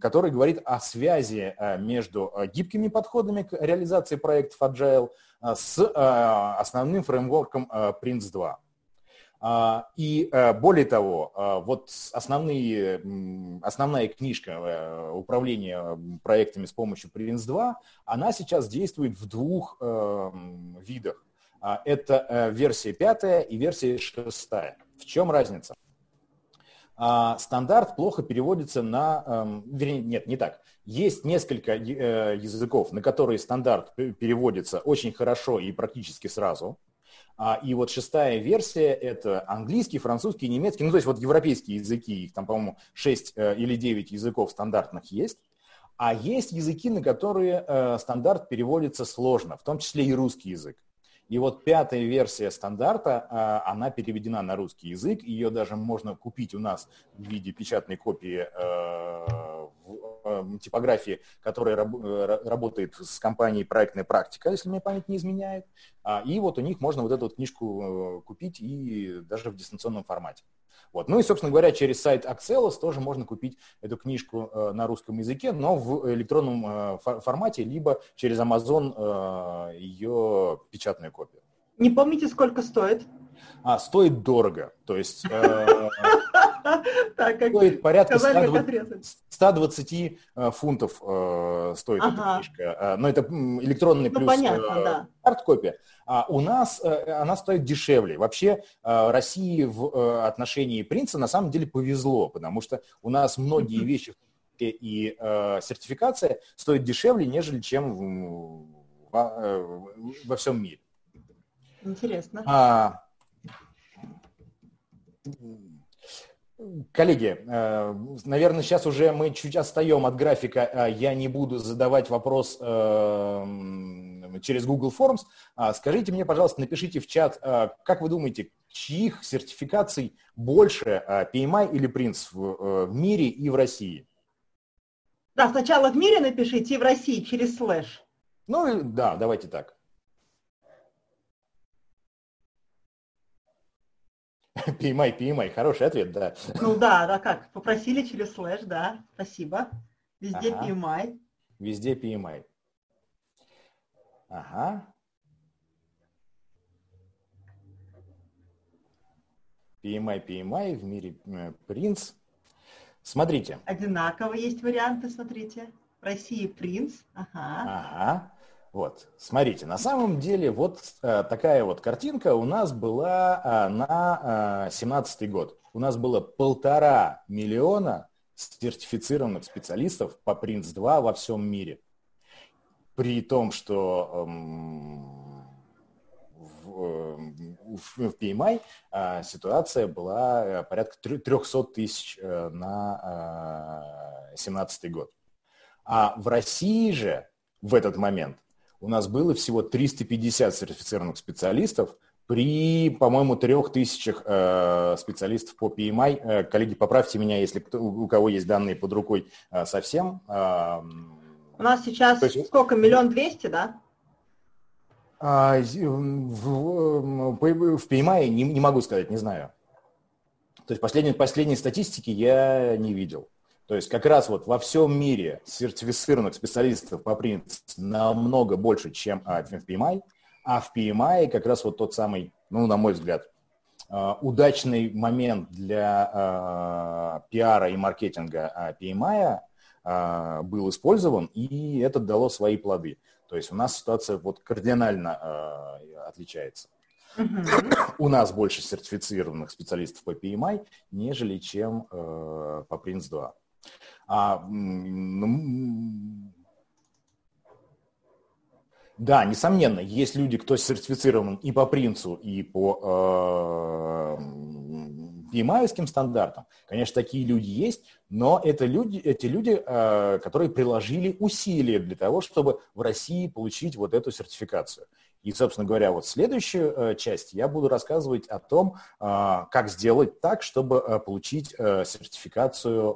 которая говорит о связи а, между а, гибкими подходами к реализации проектов Agile а, с основным фреймворком Prince 2. И более того, вот основные, основная книжка управления проектами с помощью Prince 2, она сейчас действует в двух видах. Это версия пятая и версия шестая. В чем разница? А стандарт плохо переводится на... Эм, вернее, нет, не так. Есть несколько э, языков, на которые стандарт переводится очень хорошо и практически сразу. А, и вот шестая версия – это английский, французский, немецкий, ну, то есть вот европейские языки, их там, по-моему, 6 э, или 9 языков стандартных есть. А есть языки, на которые э, стандарт переводится сложно, в том числе и русский язык. И вот пятая версия стандарта, а, она переведена на русский язык, ее даже можно купить у нас в виде печатной копии э, в типографии, которая э, работает с компанией «Проектная практика», если мне память не изменяет. А, и вот у них можно вот эту вот книжку э, купить и даже в дистанционном формате. Вот. Ну и, собственно говоря, через сайт Axelos тоже можно купить эту книжку э, на русском языке, но в электронном э, формате, либо через Amazon э, ее печатную копию. Не помните, сколько стоит? А, стоит дорого. То есть... Так, как стоит порядка 120 э, фунтов э, стоит эта книжка. Э, но это электронный ну, плюс арт-копия. А у нас она стоит дешевле. Вообще России в отношении принца на самом деле повезло, потому что у нас многие вещи и сертификация стоят дешевле, нежели чем во всем мире. Интересно. А, Коллеги, э, наверное, сейчас уже мы чуть отстаем от графика. А я не буду задавать вопрос э, через Google Forms. А скажите мне, пожалуйста, напишите в чат, э, как вы думаете, чьих сертификаций больше, PMI или Prince в мире и в России? Да, сначала в мире напишите и в России через слэш. Ну, да, давайте так. PMI, PMI, хороший ответ, да. Ну да, да как, попросили через слэш, да, спасибо. Везде ага. PMI. Везде PMI. Ага. PMI, PMI, в мире принц. Смотрите. Одинаково есть варианты, смотрите. В России принц. Ага. Ага. Вот, смотрите, на самом деле вот э, такая вот картинка у нас была э, на э, год. У нас было полтора миллиона сертифицированных специалистов по Prince2 во всем мире. При том, что эм, в, э, в PMI э, ситуация была э, порядка 300 тысяч э, на 2017 год. А в России же в этот момент у нас было всего 350 сертифицированных специалистов при, по-моему, трех тысячах э, специалистов по PMI. Э, коллеги, поправьте меня, если кто, у кого есть данные под рукой э, совсем. Э, у нас сейчас есть, сколько, миллион двести, да? А, в, в, в PMI не, не могу сказать, не знаю. То есть последней, последней статистики я не видел. То есть как раз вот во всем мире сертифицированных специалистов по принципу намного больше, чем а, в PMI, а в PMI как раз вот тот самый, ну, на мой взгляд, а, удачный момент для а, пиара и маркетинга PMI был использован, и это дало свои плоды. То есть у нас ситуация вот кардинально отличается. Uh-huh. У нас больше сертифицированных специалистов по PMI, нежели чем э, по Prince 2. А, ну, да, несомненно, есть люди, кто сертифицирован и по принцу, и по э, PMI стандартам. Конечно, такие люди есть, но это люди, эти люди, э, которые приложили усилия для того, чтобы в России получить вот эту сертификацию. И, собственно говоря, вот следующую э, часть я буду рассказывать о том, э, как сделать так, чтобы э, получить э, сертификацию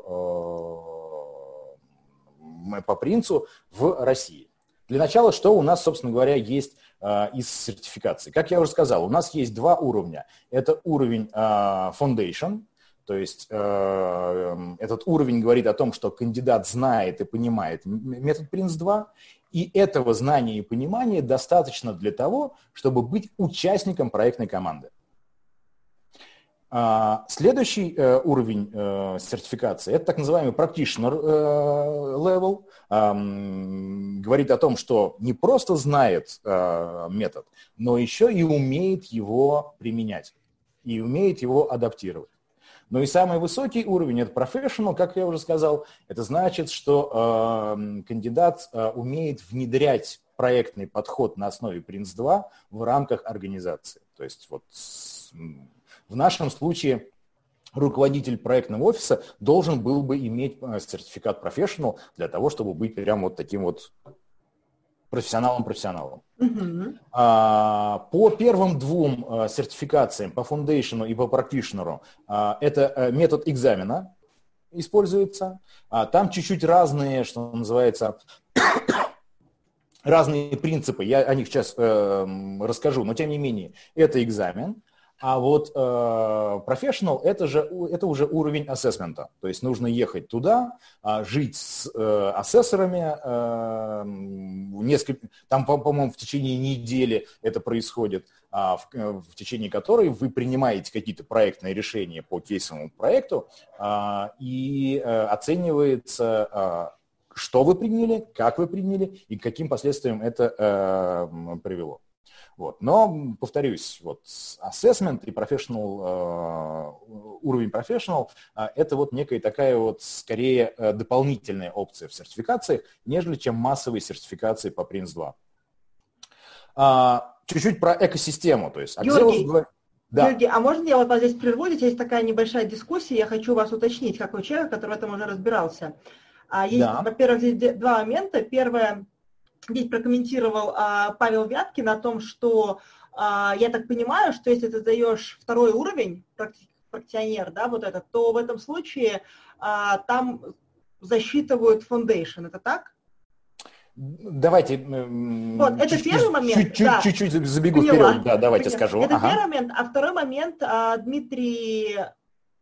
по принцу в России. Для начала, что у нас, собственно говоря, есть э, из сертификации? Как я уже сказал, у нас есть два уровня. Это уровень э, Foundation, то есть э, этот уровень говорит о том, что кандидат знает и понимает метод Prince2, и этого знания и понимания достаточно для того, чтобы быть участником проектной команды. А, следующий э, уровень э, сертификации – это так называемый practitioner э, level. Говорит о том, что не просто знает метод, но еще и умеет его применять и умеет его адаптировать. Но и самый высокий уровень – это professional, как я уже сказал. Это значит, что кандидат умеет внедрять проектный подход на основе Prince2 в рамках организации. То есть вот в нашем случае руководитель проектного офиса должен был бы иметь э, сертификат профессионал для того, чтобы быть прям вот таким вот профессионалом-профессионалом. Uh-huh. А, по первым двум а, сертификациям, по фундейшену и по практишнеру, а, это а, метод экзамена используется. А, там чуть-чуть разные, что называется, разные принципы. Я о них сейчас э, расскажу, но тем не менее, это экзамен. А вот э, professional это же это уже уровень ассессмента. То есть нужно ехать туда, э, жить с э, ассессорами э, несколько, там, по-моему, в течение недели это происходит, а, в, в течение которой вы принимаете какие-то проектные решения по кейсовому проекту а, и а, оценивается, а, что вы приняли, как вы приняли и к каким последствиям это а, привело. Вот. Но, повторюсь, вот assessment и professional, uh, уровень professional uh, это вот некая такая вот скорее uh, дополнительная опция в сертификации, нежели чем массовые сертификации по Prince 2. Чуть-чуть про экосистему. То есть, Георгий, да. Георгий, а можно я вот здесь прерву? Здесь есть такая небольшая дискуссия, я хочу вас уточнить, как вы человек, который в этом уже разбирался. А есть, да. во-первых, здесь два момента. Первое, здесь прокомментировал а, Павел Вяткин о том, что а, я так понимаю, что если ты даешь второй уровень, практионер, да, вот этот, то в этом случае а, там засчитывают foundation. Это так? Давайте. Вот, это первый момент. Чуть-чуть, да. чуть-чуть забегу Поняла. вперед, да, давайте Поняла. скажу. Это ага. первый момент. А второй момент, а, Дмитрий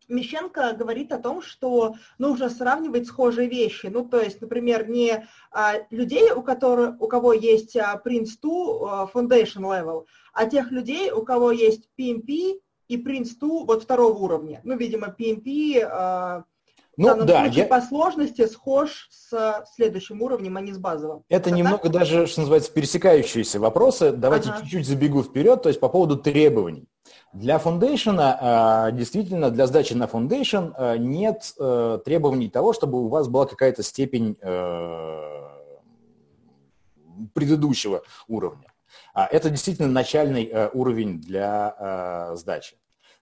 Мещенко говорит о том, что нужно сравнивать схожие вещи. Ну, то есть, например, не а, людей, у, которых, у кого есть а, Prince2 а, Foundation Level, а тех людей, у кого есть PMP и Prince2 вот второго уровня. Ну, видимо, PMP а, ну, в данном да, случае я... по сложности схож с следующим уровнем, а не с базовым. Это, Это немного так? даже, что называется, пересекающиеся вопросы. Давайте ага. чуть-чуть забегу вперед, то есть по поводу требований. Для Foundation, а, действительно, для сдачи на Foundation а, нет э, требований того, чтобы у вас была какая-то степень э, предыдущего уровня. А, это действительно начальный э, уровень для сдачи.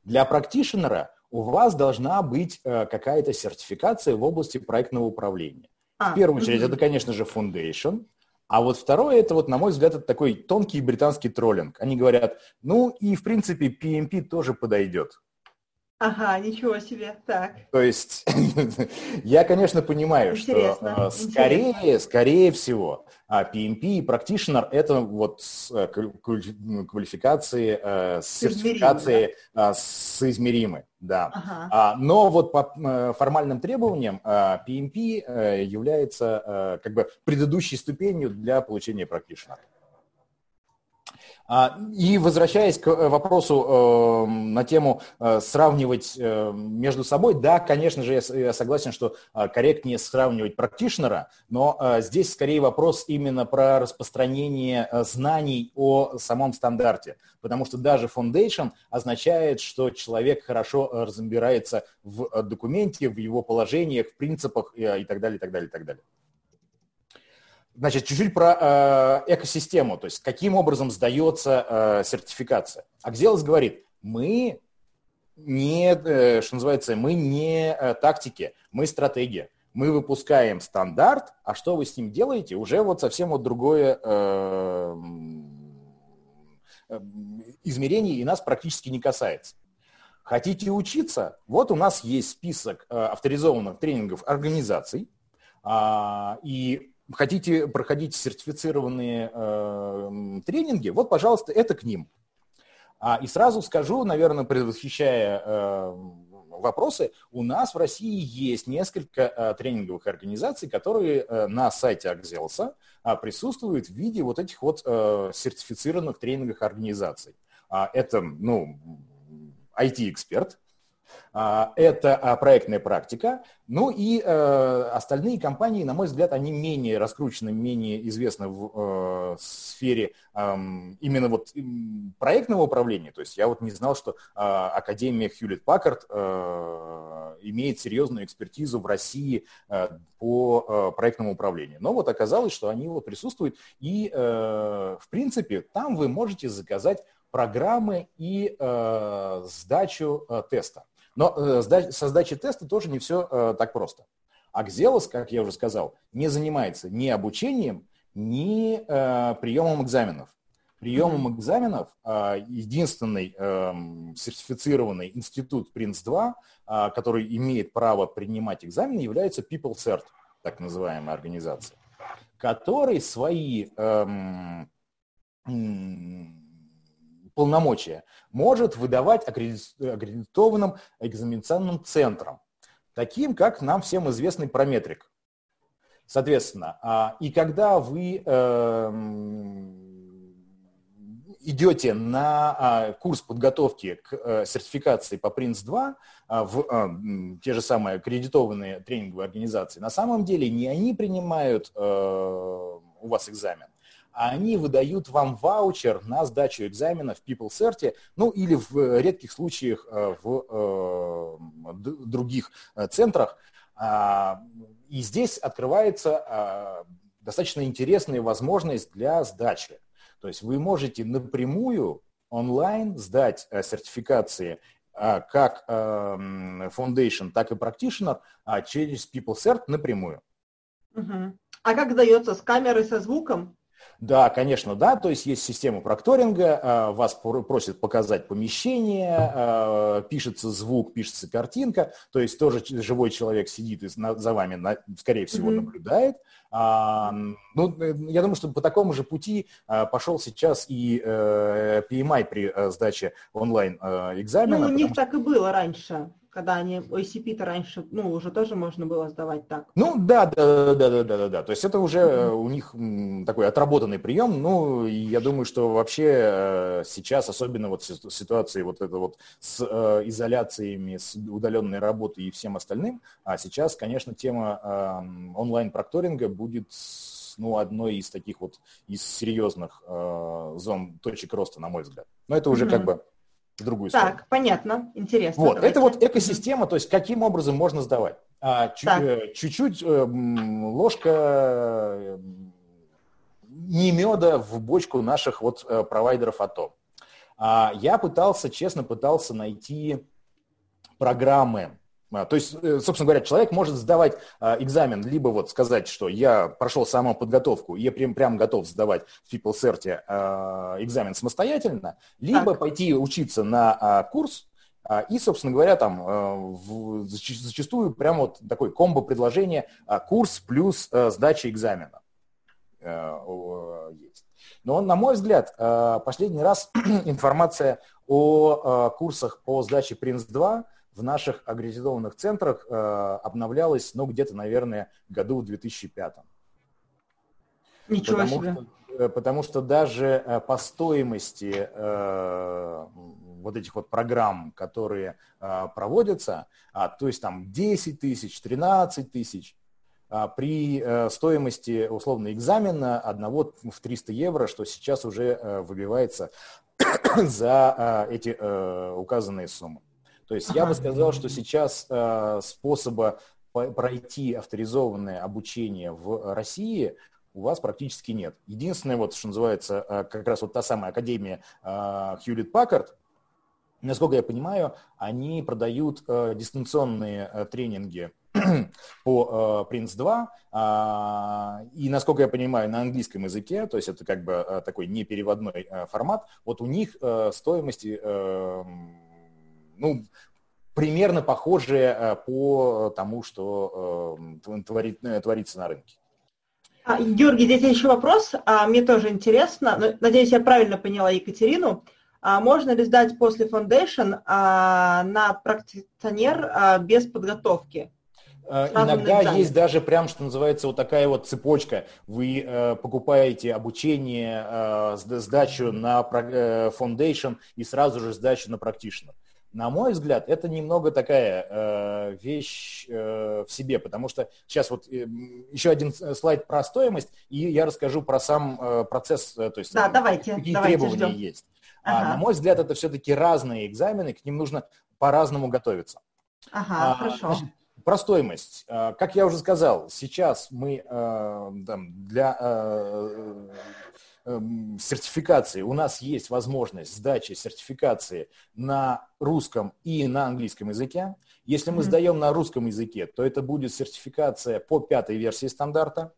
Для практишнера у вас должна быть какая-то сертификация в области проектного управления. в первую очередь, это, конечно же, Foundation – а вот второе, это вот, на мой взгляд, это такой тонкий британский троллинг. Они говорят, ну и, в принципе, PMP тоже подойдет. Ага, ничего себе, так. То есть я, конечно, понимаю, интересно, что скорее, интересно. скорее всего, PMP и Practitioner – это вот э, квалификации, э, сертификации да? Э, соизмеримы. Да. Ага. А, но вот по формальным требованиям PMP является как бы предыдущей ступенью для получения Practitioner. А, и возвращаясь к э, вопросу э, на тему э, сравнивать между собой, да, конечно же, я согласен, что корректнее сравнивать практишнера, но здесь скорее вопрос именно про распространение знаний о самом стандарте, потому что даже foundation означает, что человек хорошо разбирается в документе, в его положениях, в принципах и так далее, и так далее, и так далее. Значит, чуть-чуть про э, экосистему, то есть каким образом сдается э, сертификация. Акзелос говорит, мы не, э, что называется, мы не э, тактики, мы стратегия. Мы выпускаем стандарт, а что вы с ним делаете, уже вот совсем вот другое э, измерение и нас практически не касается. Хотите учиться? Вот у нас есть список э, авторизованных тренингов организаций, э, и хотите проходить сертифицированные э, тренинги, вот, пожалуйста, это к ним. А, и сразу скажу, наверное, предвосхищая э, вопросы, у нас в России есть несколько э, тренинговых организаций, которые э, на сайте Акзелса э, присутствуют в виде вот этих вот э, сертифицированных тренинговых организаций. А, это, ну, IT-эксперт, это а, проектная практика. Ну и э, остальные компании, на мой взгляд, они менее раскручены, менее известны в э, сфере именно вот проектного управления. То есть я вот не знал, что а, Академия Хьюлит Паккард э, имеет серьезную экспертизу в России по проектному управлению. Но вот оказалось, что они вот присутствуют. И, в принципе, там вы можете заказать программы и сдачу теста. Но э, со сдачей теста тоже не все э, так просто. Акзелос, как я уже сказал, не занимается ни обучением, ни э, приемом экзаменов. Приемом экзаменов единственный эм, сертифицированный институт Принц-2, который имеет право принимать экзамены, является People Cert, так называемая организация, который свои эм, полномочия может выдавать аккредитованным экзаменационным центрам, таким как нам всем известный прометрик. Соответственно, а, и когда вы эм, идете на а, курс подготовки к э, сертификации по Prince2 а, в те же самые аккредитованные тренинговые организации, на самом деле не они принимают э, у вас экзамен, а они выдают вам ваучер на сдачу экзамена в PeopleCert, ну или в редких случаях э, в других центрах, а, и здесь открывается а, достаточно интересная возможность для сдачи. То есть вы можете напрямую онлайн сдать э, сертификации а, как Foundation, так и Practitioner через PeopleCert напрямую. Угу. А как дается с камерой, со звуком? Да, конечно, да. То есть есть система прокторинга, а, вас просят показать помещение, а, пишется звук, пишется картинка. То есть тоже живой человек сидит и за вами, скорее всего, mm-hmm. наблюдает. А, ну, э, я думаю, что по такому же пути пошел сейчас и э, PMI при э, сдаче онлайн экзамена. Ну, у них так и было раньше когда они OCP-то раньше, ну, уже тоже можно было сдавать так. Ну, да, да, да, да, да, да, да. То есть это уже mm-hmm. у них такой отработанный прием. Ну, я думаю, что вообще э, сейчас, особенно вот в ситуации вот это вот с э, изоляциями, с удаленной работой и всем остальным, а сейчас, конечно, тема э, онлайн-прокторинга будет ну, одной из таких вот из серьезных э, зон точек роста, на мой взгляд. Но это уже mm-hmm. как бы другую так, сторону. Так, понятно, интересно. Вот, это вот экосистема, то есть каким образом можно сдавать. А, э, чуть-чуть э, ложка э, не меда в бочку наших вот провайдеров АТО. А, я пытался, честно пытался найти программы, то есть, э, собственно говоря, человек может сдавать а, экзамен, либо вот сказать, что я прошел самоподготовку, я прям, прям готов сдавать в PeopleCert а, экзамен самостоятельно, либо так. пойти учиться на курс, и, собственно говоря, там зачастую прям вот такой комбо-предложение курс плюс сдача экзамена есть. Но, на мой взгляд, последний раз информация о курсах по сдаче Prince2 в наших аккредитованных центрах э, обновлялась, ну, где-то, наверное, году в 2005. Ничего потому себе. Что, э, потому что даже э, по стоимости э, вот этих вот программ, которые э, проводятся, а, то есть там 10 тысяч, 13 тысяч, а, при э, стоимости условно экзамена одного в 300 евро, что сейчас уже э, выбивается за э, эти э, указанные суммы. То есть я бы сказал, что сейчас э, способа пройти авторизованное обучение в России у вас практически нет. Единственное, вот, что называется, э, как раз вот та самая академия Хьюлит Паккард, насколько я понимаю, они продают э, дистанционные э, тренинги по э, Prince 2, э, и, насколько я понимаю, на английском языке, то есть это как бы э, такой непереводной э, формат, вот у них э, стоимости э, ну, примерно похожие э, по тому, что э, творит, э, творится на рынке. А, Георгий, здесь еще вопрос. А, мне тоже интересно. Надеюсь, я правильно поняла Екатерину. А можно ли сдать после Foundation на практикционер без подготовки? Иногда есть даже прям, что называется, вот такая вот цепочка. Вы э, покупаете обучение, э, сдачу на э, Foundation и сразу же сдачу на Practitioner. На мой взгляд, это немного такая э, вещь э, в себе, потому что сейчас вот э, еще один слайд про стоимость, и я расскажу про сам э, процесс, э, то есть да, давайте, какие давайте требования ждем. есть. А, ага. А, на мой взгляд, это все-таки разные экзамены, к ним нужно по-разному готовиться. Ага, а, хорошо. Значит, про стоимость. А, как я уже сказал, сейчас мы э, там, для э, сертификации, у нас есть возможность сдачи сертификации на русском и на английском языке. Если мы mm-hmm. сдаем на русском языке, то это будет сертификация по пятой версии стандарта.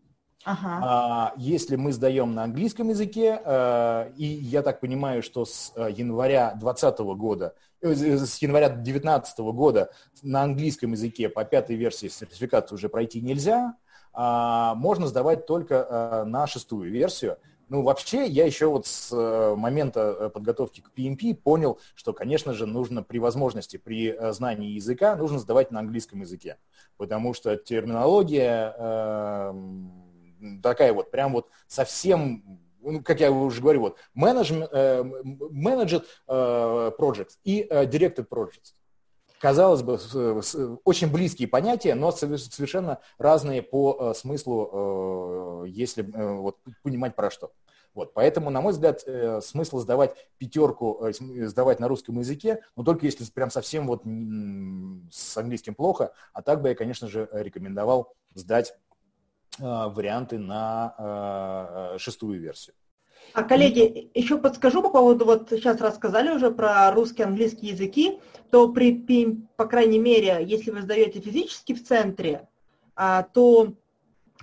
Ага. А, если мы сдаем на английском языке, э, и я так понимаю, что с э, января 2020 года, э, с января 2019 года на английском языке по пятой версии сертификацию уже пройти нельзя, а можно сдавать только на шестую версию. Ну, вообще, я еще вот с э, момента э, подготовки к PMP понял, что, конечно же, нужно при возможности, при э, знании языка, нужно сдавать на английском языке, потому что терминология э, такая вот, прям вот совсем ну, как я уже говорю, вот, менеджер э, projects и directed projects казалось бы, очень близкие понятия, но совершенно разные по э, смыслу, э, если э, вот, понимать про что. Вот, поэтому, на мой взгляд, смысл сдавать пятерку, сдавать на русском языке, но только если прям совсем вот с английским плохо, а так бы я, конечно же, рекомендовал сдать варианты на шестую версию. А, коллеги, еще подскажу по поводу, вот сейчас рассказали уже про русский, английский языки, то при, по крайней мере, если вы сдаете физически в центре, а, то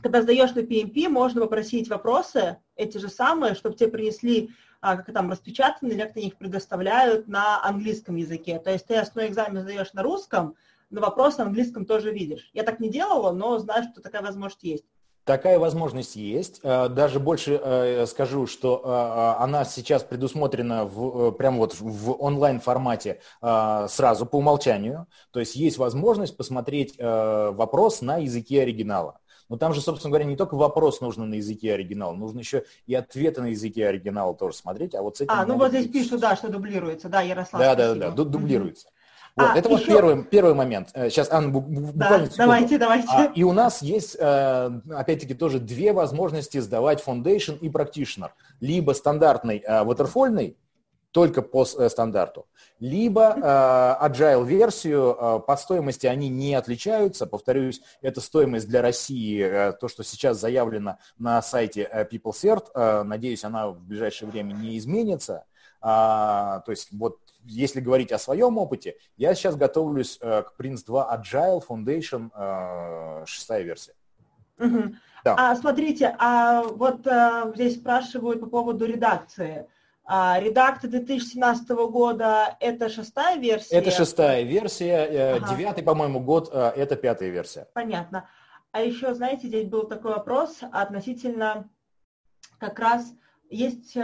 когда сдаешь на PMP, можно попросить вопросы, эти же самые, чтобы тебе принесли, а, как там, распечатанные, или как их предоставляют на английском языке. То есть ты основной экзамен сдаешь на русском, но вопрос на английском тоже видишь. Я так не делала, но знаю, что такая возможность есть. Такая возможность есть. Э, даже больше э, скажу, что э, она сейчас предусмотрена в, прямо вот в онлайн-формате сразу по умолчанию. То есть есть возможность посмотреть вопрос на языке оригинала. Но там же, собственно говоря, не только вопрос нужно на языке оригинала, нужно еще и ответы на языке оригинала тоже смотреть. А вот с этим... А, ну вот здесь пишут, да, что дублируется. Да, Ярослав, Да, спасибо. да, да, дублируется. Угу. Вот, а, это еще... вот первый, первый момент. Сейчас, э, Анна, буквально да, Давайте, давайте. А, и у нас есть, э, опять-таки, тоже две возможности сдавать Foundation и Practitioner. Либо стандартный waterfall только по стандарту, либо э, agile версию по стоимости они не отличаются. Повторюсь, это стоимость для России, то, что сейчас заявлено на сайте PeopleCert. Надеюсь, она в ближайшее время не изменится. А, то есть вот если говорить о своем опыте, я сейчас готовлюсь э, к Prince 2 Agile Foundation э, шестая версия. Угу. Да. А смотрите, а вот а, здесь спрашивают по поводу редакции. А, редакция 2017 года это шестая версия? Это шестая версия, ага. девятый, по-моему, год это пятая версия. Понятно. А еще, знаете, здесь был такой вопрос относительно как раз есть,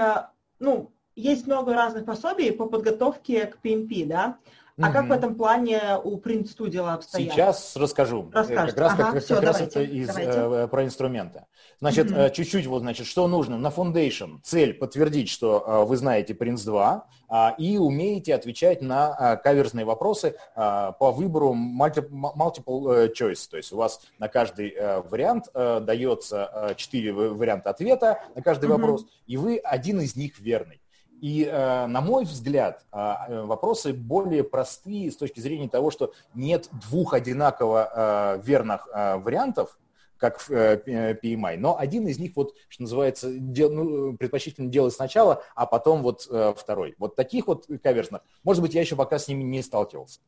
ну, есть много разных пособий по подготовке к PMP, да? А mm-hmm. как в этом плане у Print Studio обстоят? Сейчас расскажу. Расскажите. Как раз, ага, как, все, как давайте, раз это из, э, про инструменты. Значит, mm-hmm. чуть-чуть вот, значит, что нужно? На Foundation цель подтвердить, что э, вы знаете Prince 2 э, и умеете отвечать на э, каверзные вопросы э, по выбору multiple, multiple choice. То есть у вас на каждый э, вариант э, дается э, варианта ответа на каждый mm-hmm. вопрос, и вы один из них верный. И, э, на мой взгляд, а, э, вопросы более простые с точки зрения того, что нет двух одинаково э, верных вариантов, как в PMI, но один из них, вот, что называется, дел, ну, предпочтительно делать сначала, а потом вот второй. Вот таких вот каверзных, может быть, я еще пока с ними не сталкивался.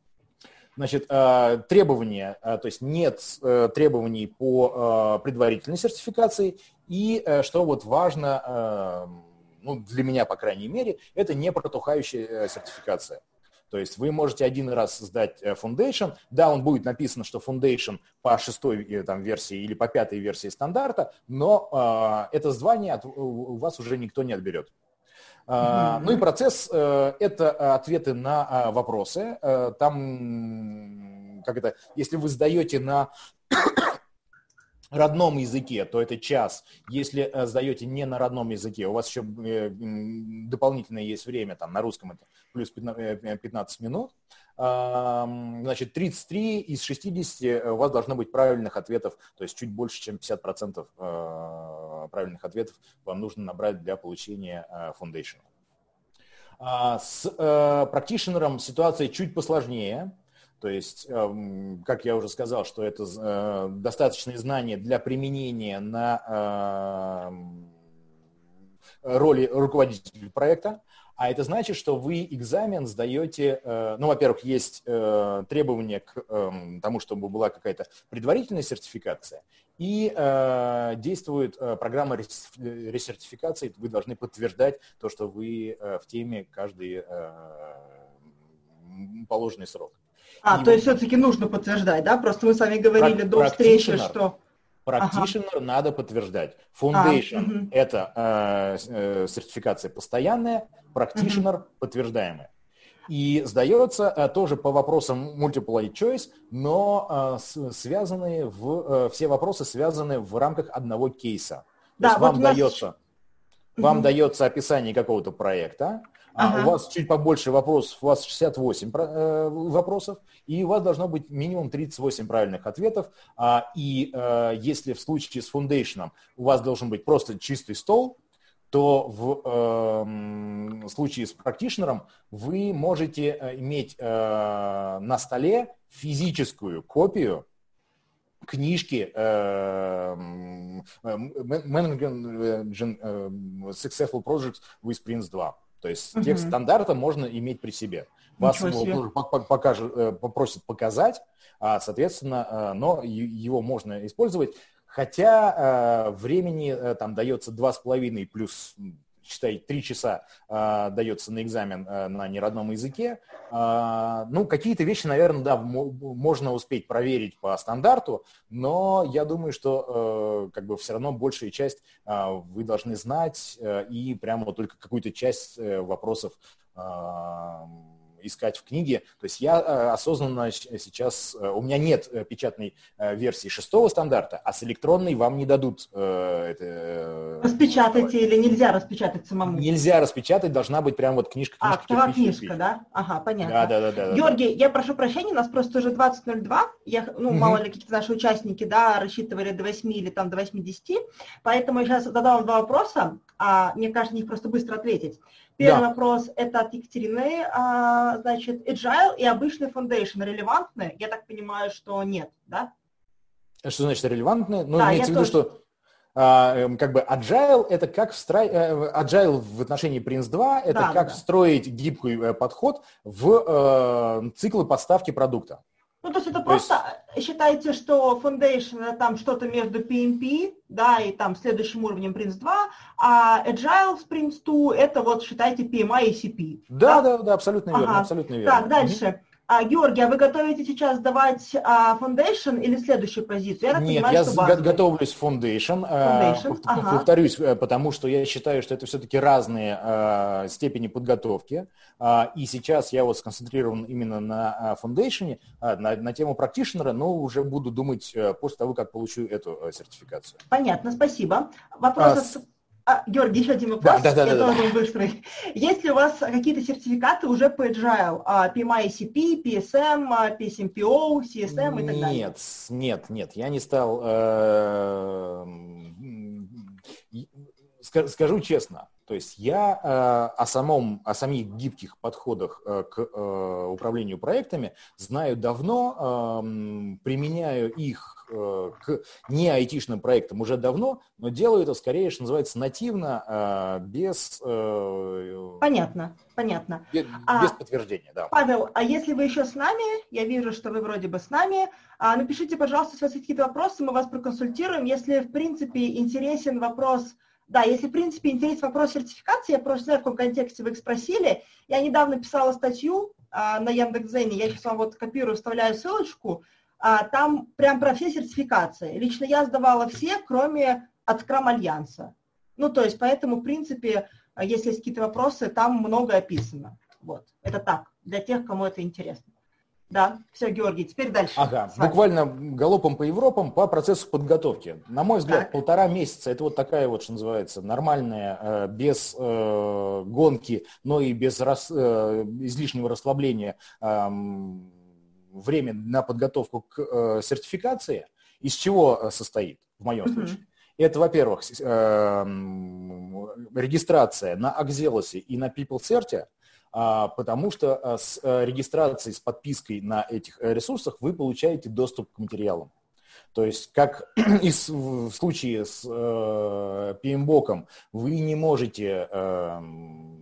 Значит, требования, то есть нет требований по предварительной сертификации, и, что вот важно, ну, для меня, по крайней мере, это не протухающая э, сертификация. То есть вы можете один раз сдать э, Foundation, да, он будет написан, что Foundation по шестой э, там, версии или по пятой версии стандарта, но э, это звание от, у вас уже никто не отберет. Mm-hmm. Ну и процесс это ответы на э, вопросы. Там, как это, если вы сдаете на родном языке, то это час. Если э, сдаете не на родном языке, у вас еще э, дополнительное есть время, там на русском это плюс 15 э, минут, значит, 33 из 60 у вас должно быть правильных ответов, то есть чуть больше, чем 50% правильных ответов вам нужно набрать для получения foundation. А с практишнером ситуация чуть посложнее, то есть, эм, как я уже сказал, что это э, достаточные знания для применения на эм, роли руководителя проекта, а это значит, что вы экзамен сдаете, э, ну, во-первых, есть э, требования к эм, тому, чтобы была какая-то предварительная сертификация, и действует программа ресертификации, вы должны подтверждать то, что вы в теме каждый положенный срок. А, то есть все-таки нужно подтверждать, да? Просто мы с вами говорили до встречи, что... Practitioner ага. надо подтверждать. Foundation а, угу. это э, э, сертификация постоянная, Practitioner угу. подтверждаемая. И сдается э, тоже по вопросам multiple choice, но э, связанные в, э, все вопросы связаны в рамках одного кейса. Да, То есть вот вам нас... дается, вам дается описание какого-то проекта, а ага. у вас чуть побольше вопросов, у вас 68 э, вопросов, и у вас должно быть минимум 38 правильных ответов. А, и э, если в случае с Foundation у вас должен быть просто чистый стол, то в э, случае с практишнером вы можете э, иметь э, на столе физическую копию книжки э, Managing Successful Projects with Prince 2. То есть угу. текст стандарта можно иметь при себе. Вас его покажет, э, попросят показать, а, соответственно, э, но его можно использовать. Хотя э, времени там дается два с половиной плюс считай, три часа э, дается на экзамен э, на неродном языке. Э, ну, какие-то вещи, наверное, да, можно успеть проверить по стандарту, но я думаю, что э, как бы все равно большая часть э, вы должны знать э, и прямо вот только какую-то часть э, вопросов э, искать в книге. То есть я э, осознанно сейчас, э, у меня нет э, печатной версии шестого стандарта, а с электронной вам не дадут это... Распечатать или нельзя распечатать самому? Нельзя распечатать, должна быть прям вот книжка. книжка а, книжка, книжка, да? Ага, понятно. Да, да, да. да Георгий, да. я прошу прощения, у нас просто уже 20.02, я, ну, угу. мало ли какие-то наши участники, да, рассчитывали до 8 или там до 80, поэтому я сейчас задам вам два вопроса, а мне кажется, на них просто быстро ответить. Первый да. вопрос это от Екатерины. А, значит, Agile и обычный Foundation релевантны? Я так понимаю, что нет, да? Что значит релевантны? Ну, да, имеется в виду, тоже... что а, эм, как бы agile это как встра... Э, agile в отношении Prince 2 это да, как да. встроить гибкий э, подход в э, циклы поставки продукта. Ну, то есть это то просто есть... считайте, что Foundation это там что-то между PMP, да, и там следующим уровнем Prince 2, а Agile в Prince 2 это вот считайте PMI и CP. Да, да, да, да абсолютно верно, ага. абсолютно верно. Так, дальше. А, Георгий, а вы готовите сейчас давать а, foundation или следующую позицию? Я так Нет, понимаю, я что базовый. готовлюсь foundation. А, foundation? А, ага. Повторюсь, э, потому что я считаю, что это все-таки разные а, степени подготовки. А, и сейчас я вот сконцентрирован именно на foundation, а, на, на тему практишнера, но уже буду думать а, после того, как получу эту а, сертификацию. Понятно, спасибо. Вопрос а, а, Георгий, еще один вопрос, да, да, да, я да, тоже да. быстрый. Есть ли у вас какие-то сертификаты уже по Agile? PMI-CP, PSM, PSMPO, CSM и так далее? Нет, нет, нет, я не стал... Э, скажу честно, то есть я э, о, самом, о самих гибких подходах э, к э, управлению проектами знаю давно, э, применяю их к не айтишным проектам уже давно, но делаю это скорее, что называется, нативно, э, без... Э, понятно, понятно. Без, а, без подтверждения, да. Павел, а если вы еще с нами, я вижу, что вы вроде бы с нами, а, напишите, пожалуйста, если у вас какие-то вопросы, мы вас проконсультируем. Если, в принципе, интересен вопрос да, если, в принципе, интересен вопрос сертификации, я просто знаю, в каком контексте вы их спросили. Я недавно писала статью а, на Яндекс.Зене, я сейчас вам вот копирую, вставляю ссылочку. А, там прям про все сертификации. Лично я сдавала все, кроме от Scrum Альянса. Ну, то есть, поэтому, в принципе, если есть какие-то вопросы, там много описано. Вот, это так, для тех, кому это интересно. Да, все, Георгий, теперь дальше. Ага, буквально галопом по Европам по процессу подготовки. На мой взгляд, так. полтора месяца – это вот такая вот, что называется, нормальная, э, без э, гонки, но и без рас, э, излишнего расслабления время на подготовку к э, сертификации. Из чего э, состоит, в моем mm-hmm. случае? Это, во-первых, э, регистрация на Axelos и на PeopleCert – а, потому что а, с э, регистрацией, с подпиской на этих э, ресурсах вы получаете доступ к материалам. То есть, как и в случае с э, PMBOK, вы не можете, э,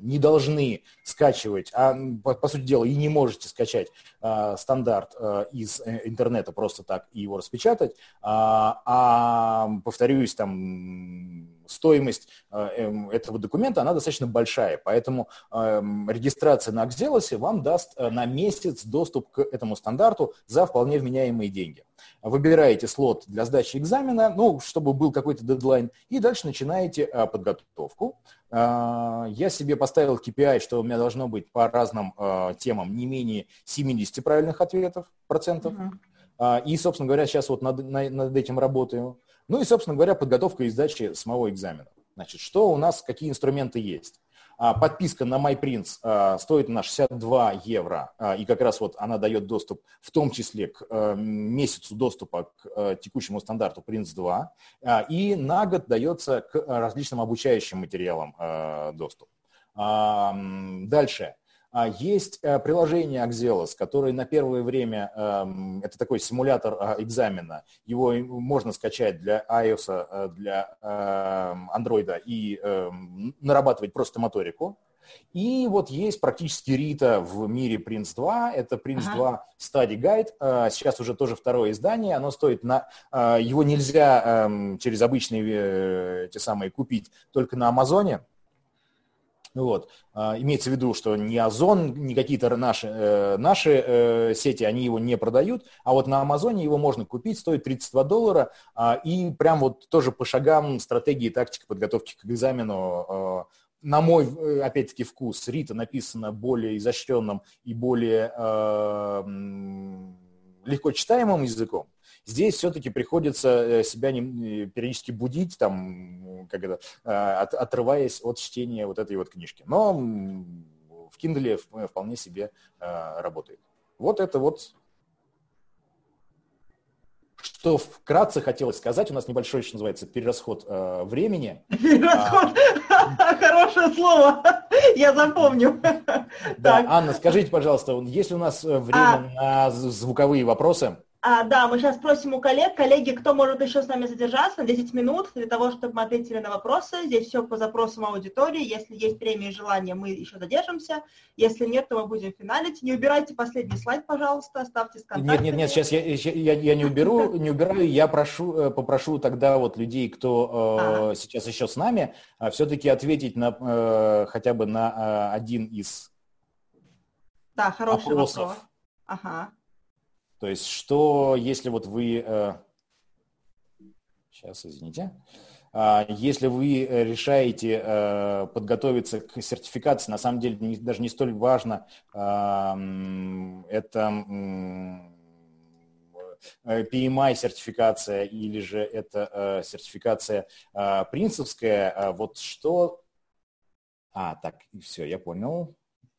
не должны скачивать, а по, по сути дела и не можете скачать э, стандарт э, из э, интернета просто так и его распечатать, а, а повторюсь, там стоимость эм, этого документа, она достаточно большая, поэтому эм, регистрация на Axelos вам даст на месяц доступ к этому стандарту за вполне вменяемые деньги. Выбираете слот для сдачи экзамена, ну, чтобы был какой-то дедлайн, и дальше начинаете подготовку. Я себе поставил KPI, что у меня должно быть по разным темам не менее 70 правильных ответов, процентов. А, и, собственно говоря, сейчас вот над, над этим работаю. Ну и, собственно говоря, подготовка и сдачи самого экзамена. Значит, что у нас, какие инструменты есть? А, подписка на MyPrince а, стоит у нас 62 евро, и как раз вот она дает доступ, в том числе к месяцу доступа к текущему стандарту Prince 2, и на год дается к различным обучающим материалам доступ. Дальше. А есть э, приложение Axelos, которое на первое время, эм, это такой симулятор а, экзамена, его можно скачать для iOS, э, для эм, Android и эм, нарабатывать просто моторику. И вот есть практически рита в мире Prince 2, это Prince ага. 2 Study Guide, э, сейчас уже тоже второе издание, оно стоит на, его нельзя через обычные те самые купить только на Амазоне, вот. А, имеется в виду, что ни Озон, ни какие-то наши, э, наши э, сети, они его не продают, а вот на Амазоне его можно купить, стоит 32 доллара, а, и прям вот тоже по шагам стратегии тактики подготовки к экзамену а, на мой, э, опять-таки, вкус, Рита написана более изощренным и более легко читаемым языком. Здесь все-таки приходится э, себя не, периодически будить, там, как это, э, от, отрываясь от чтения вот этой вот книжки. Но в Kindle вполне себе э, работает. Вот это вот что вкратце хотелось сказать, у нас небольшой, что называется, перерасход э, времени. Перерасход, а, хорошее слово, я запомню. Да, Анна, скажите, пожалуйста, есть ли у нас время а... на звуковые вопросы? А, да, мы сейчас спросим у коллег. Коллеги, кто может еще с нами задержаться на 10 минут для того, чтобы мы ответили на вопросы. Здесь все по запросам аудитории. Если есть время и желание, мы еще задержимся. Если нет, то мы будем финалить. Не убирайте последний слайд, пожалуйста, оставьте с контактами. Нет, нет, нет, сейчас я, я, я не уберу, не убираю. Я прошу, э, попрошу тогда вот людей, кто э, сейчас еще с нами, э, все-таки ответить на, э, хотя бы на э, один из да, хороший опросов. Вопрос. Ага. То есть, что если вот вы... Э, сейчас, извините. А, если вы решаете э, подготовиться к сертификации, на самом деле даже не столь важно, это PMI сертификация или же это э, сертификация принципская. А вот что... А, так, все, я понял.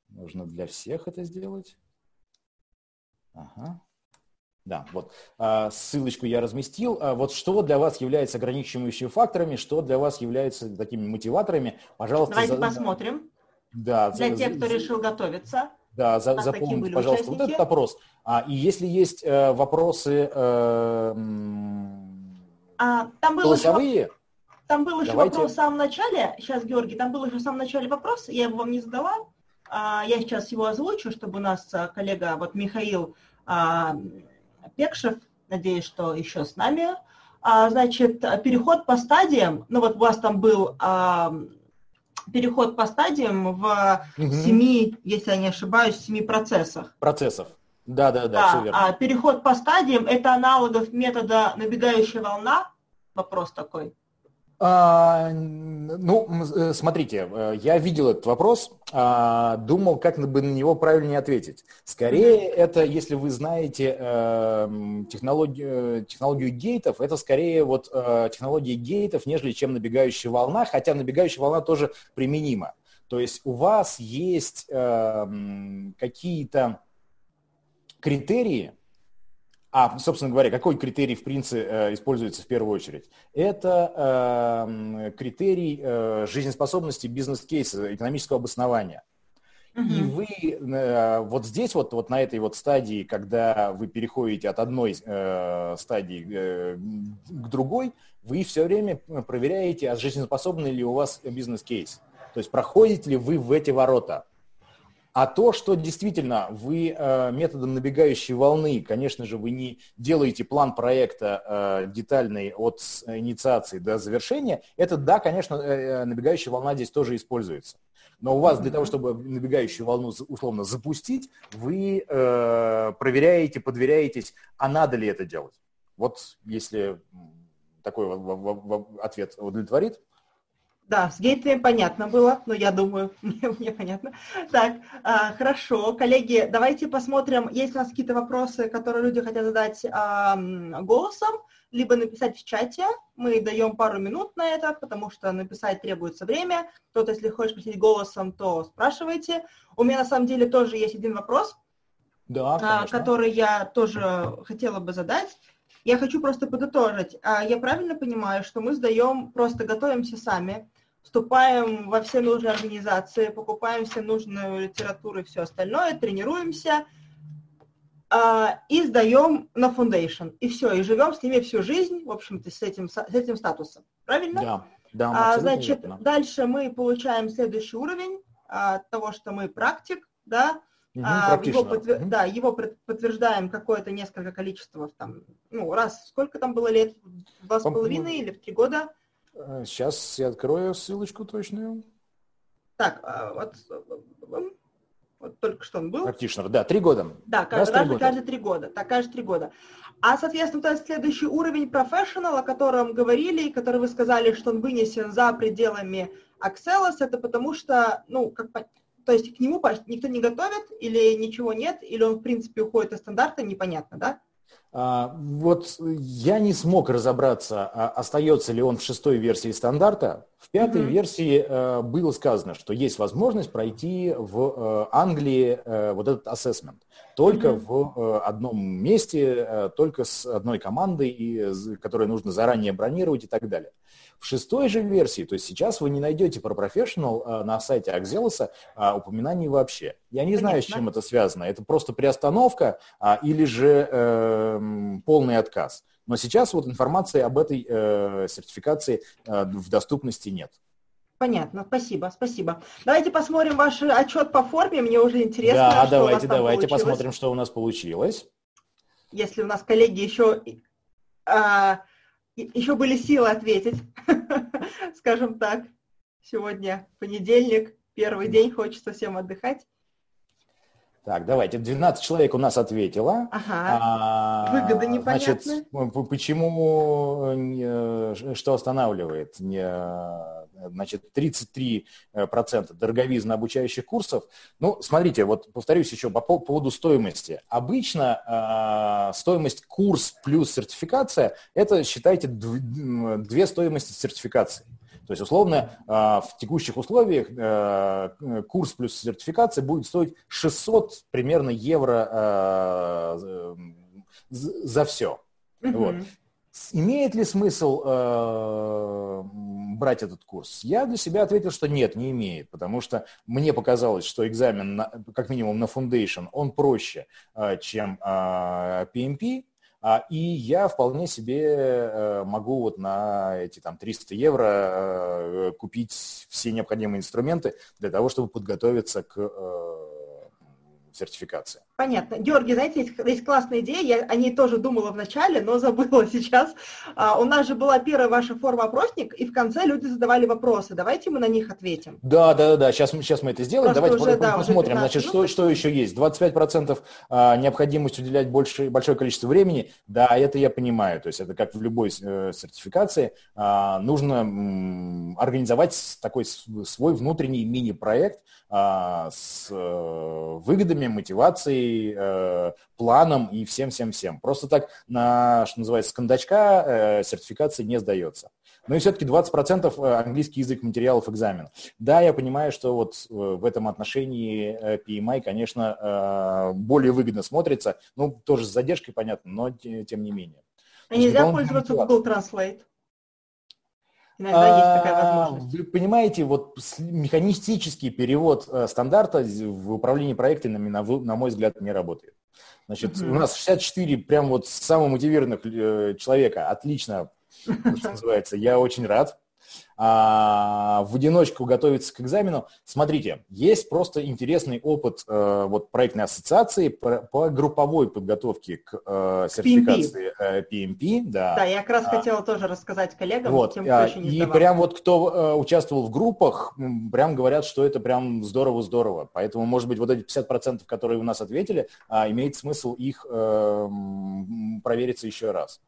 Нужно для всех это сделать. Ага. Да, вот. А, ссылочку я разместил. А вот что для вас является ограничивающими факторами, что для вас является такими мотиваторами? Пожалуйста. Давайте за... посмотрим. Да. Для за... тех, кто решил готовиться. Да, за, запомните, пожалуйста, участники. вот этот вопрос. А, и если есть э, вопросы э, а, там был голосовые, еще, там был еще давайте... вопрос в самом начале. Сейчас, Георгий, там был еще в самом начале вопрос, я его вам не задала. А, я сейчас его озвучу, чтобы у нас а, коллега, вот Михаил, а, Пекшев, надеюсь, что еще с нами. А, значит, переход по стадиям, ну вот у вас там был а, переход по стадиям в угу. семи, если я не ошибаюсь, семи процессах. Процессов. Да, да, да, да все верно. А переход по стадиям это аналогов метода набегающая волна. Вопрос такой. А, ну, э, смотрите, э, я видел этот вопрос, а, думал, как бы на него правильнее ответить. Скорее, это, если вы знаете эм, технологию, технологию гейтов, это скорее вот э, технология гейтов, нежели чем набегающая волна, хотя набегающая волна тоже применима. То есть у вас есть эм, какие-то критерии, а, собственно говоря, какой критерий в принципе э, используется в первую очередь? Это э, критерий э, жизнеспособности бизнес-кейса, экономического обоснования. Uh-huh. И вы э, вот здесь вот, вот на этой вот стадии, когда вы переходите от одной э, стадии э, к другой, вы все время проверяете, а жизнеспособный ли у вас бизнес-кейс. То есть проходите ли вы в эти ворота. А то, что действительно вы э, методом набегающей волны, конечно же, вы не делаете план проекта э, детальный от инициации до завершения, это да, конечно, э, набегающая волна здесь тоже используется. Но у вас для того, чтобы набегающую волну условно запустить, вы проверяете, подверяетесь, а надо ли это делать. Вот если такой ответ удовлетворит. Да, с гейтами понятно было, но я думаю, мне, мне понятно. Так, а, хорошо, коллеги, давайте посмотрим, есть у нас какие-то вопросы, которые люди хотят задать а, голосом, либо написать в чате. Мы даем пару минут на это, потому что написать требуется время. Кто-то, если хочет спросить голосом, то спрашивайте. У меня на самом деле тоже есть один вопрос, да, а, который я тоже хотела бы задать. Я хочу просто подытожить. А, я правильно понимаю, что мы сдаем, просто готовимся сами, вступаем во все нужные организации, покупаем все нужную литературу и все остальное, тренируемся а, и сдаем на foundation. И все, и живем с ними всю жизнь, в общем-то, с этим, с этим статусом. Правильно? Да. Да, а, значит, верно. дальше мы получаем следующий уровень а, того, что мы практик, да, угу, а, его, подтвер... угу. да, его подтверждаем какое-то несколько количество, там, ну, раз, сколько там было лет, два с половиной или в три года? Сейчас я открою ссылочку точную. Так, а, вот, вот только что он был. Практишнер, да, три года. Да, каждый, каждый, года. каждые три года. Так, каждые три года. А, соответственно, то есть следующий уровень professional, о котором говорили, который вы сказали, что он вынесен за пределами Axelos, это потому что, ну, как, то есть к нему никто не готовит, или ничего нет, или он, в принципе, уходит из стандарта, непонятно, да? А, вот я не смог разобраться, а остается ли он в шестой версии стандарта. В пятой mm-hmm. версии э, было сказано, что есть возможность пройти в э, Англии э, вот этот ассессмент. Только mm-hmm. в одном месте, только с одной командой, которую нужно заранее бронировать и так далее. В шестой же версии, то есть сейчас вы не найдете про Professional э, на сайте Axelos а, упоминаний вообще. Я не знаю, с чем это связано. Это просто приостановка а, или же э, полный отказ. Но сейчас вот информации об этой э, сертификации э, в доступности нет. Понятно, спасибо, спасибо. Давайте посмотрим ваш отчет по форме, мне уже интересно, да, что давайте, у вас там давайте получилось. посмотрим, что у нас получилось. Если у нас коллеги еще а, еще были силы ответить, скажем так. Сегодня понедельник, первый день, хочется всем отдыхать. Так, давайте. 12 человек у нас ответило. Ага. А, Выгода непонятна. Значит, почему, э, что останавливает? Значит, 33% дороговизна обучающих курсов. Ну, смотрите, вот повторюсь еще по поводу стоимости. Обычно а, стоимость курс плюс сертификация – это, считайте, две стоимости сертификации. То есть, условно, а, в текущих условиях э, курс плюс сертификация будет стоить 600 примерно евро а, за все. Mm-hmm. Вот. Имеет ли смысл э, брать этот курс? Я для себя ответил, что нет, не имеет, потому что мне показалось, что экзамен, на, как минимум на Foundation, он проще, э, чем э, PMP, а, и я вполне себе э, могу вот на эти там 300 евро э, купить все необходимые инструменты для того, чтобы подготовиться к э, сертификации. Понятно. Георгий, знаете, есть, есть классная идея, я о ней тоже думала вначале, но забыла сейчас. А, у нас же была первая ваша форма опросник, и в конце люди задавали вопросы. Давайте мы на них ответим. Да, да, да, сейчас, сейчас мы это сделаем. Просто Давайте уже, да, посмотрим, значит, что, что еще есть. 25% а, необходимость уделять больше, большое количество времени. Да, это я понимаю. То есть это как в любой э, сертификации. А, нужно организовать такой свой внутренний мини-проект а, с э, выгодами, мотивацией, э, планом и всем-всем-всем. Просто так на, что называется, с кондачка э, сертификации не сдается. Но и все-таки 20% э, английский язык материалов экзамена. Да, я понимаю, что вот э, в этом отношении э, PMI, конечно, более выгодно смотрится. Ну, тоже с задержкой, понятно, но тем не менее. А нельзя пользоваться Google Translate? Иногда есть такая а, возможность. Вы понимаете, вот механистический перевод э, стандарта в управлении проектами, на, мой взгляд, не работает. Значит, у нас 64 прям вот самого мотивированных э, человека. Отлично, что называется. Я очень рад. А в одиночку готовиться к экзамену. Смотрите, есть просто интересный опыт э, вот проектной ассоциации по, по групповой подготовке к э, сертификации PMP. PMP да. да, я как раз а, хотела тоже рассказать коллегам, вот, тем, кто а, еще не И прям вот кто э, участвовал в группах, прям говорят, что это прям здорово-здорово. Поэтому, может быть, вот эти 50%, которые у нас ответили, э, имеет смысл их э, провериться еще раз.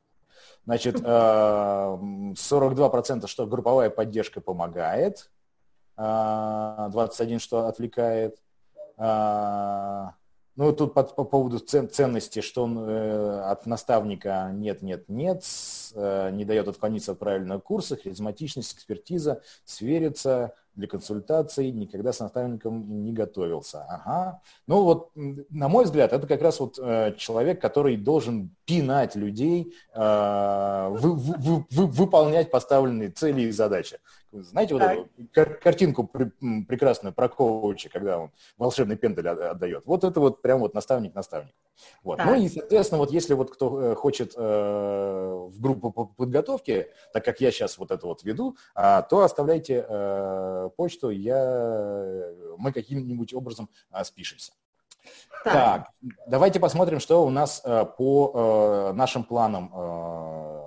Значит, 42% э, что групповая поддержка помогает, 21% что отвлекает. Э, ну, тут по, по поводу цен, ценности, что он э, от наставника нет, нет, нет, э, не дает отклониться от правильного курса, харизматичность, экспертиза, свериться, для консультаций, никогда с наставником не готовился. Ага. Ну вот, на мой взгляд, это как раз вот э, человек, который должен пинать людей, э, вы, вы, вы, выполнять поставленные цели и задачи. Знаете вот эту кар- картинку прекрасную про коуча, когда он волшебный пендель отдает? Вот это вот прям вот наставник-наставник. Вот. Ну и, соответственно, вот если вот кто э, хочет э, в группу по подготовке, так как я сейчас вот это вот веду, э, то оставляйте э, почту, я, мы каким-нибудь образом э, спишемся. Так. так, давайте посмотрим, что у нас э, по э, нашим планам, э,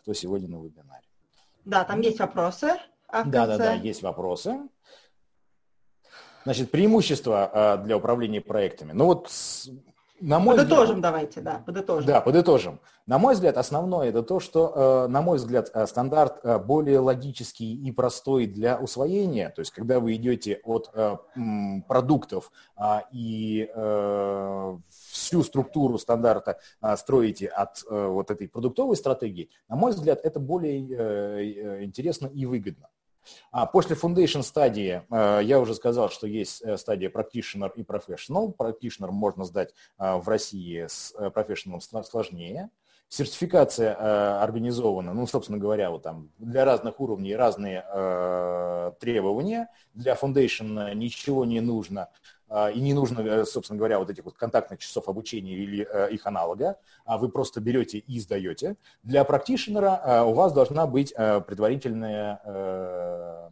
кто сегодня на вебинаре. Да, там есть вопросы. А да, да, да, есть вопросы. Значит, преимущества э, для управления проектами. Ну вот на мой подытожим взгляд, давайте, да, подытожим. Да, подытожим. На мой взгляд, основное это то, что, э, на мой взгляд, э, стандарт э, более логический и простой для усвоения. То есть, когда вы идете от продуктов а, и всю структуру стандарта строите от вот этой продуктовой стратегии, на мой взгляд, это более интересно и выгодно. А после foundation стадии э, я уже сказал, что есть э, стадия practitioner и professional. Practitioner можно сдать э, в России с professional сложнее. Сертификация организована, ну, собственно говоря, вот там для разных уровней разные требования. Для Foundation ничего не нужно. А, и не нужно, э, собственно говоря, вот этих вот контактных часов обучения или э, их аналога, а вы просто берете и сдаете. Для практишнера э, у вас должна быть предварительная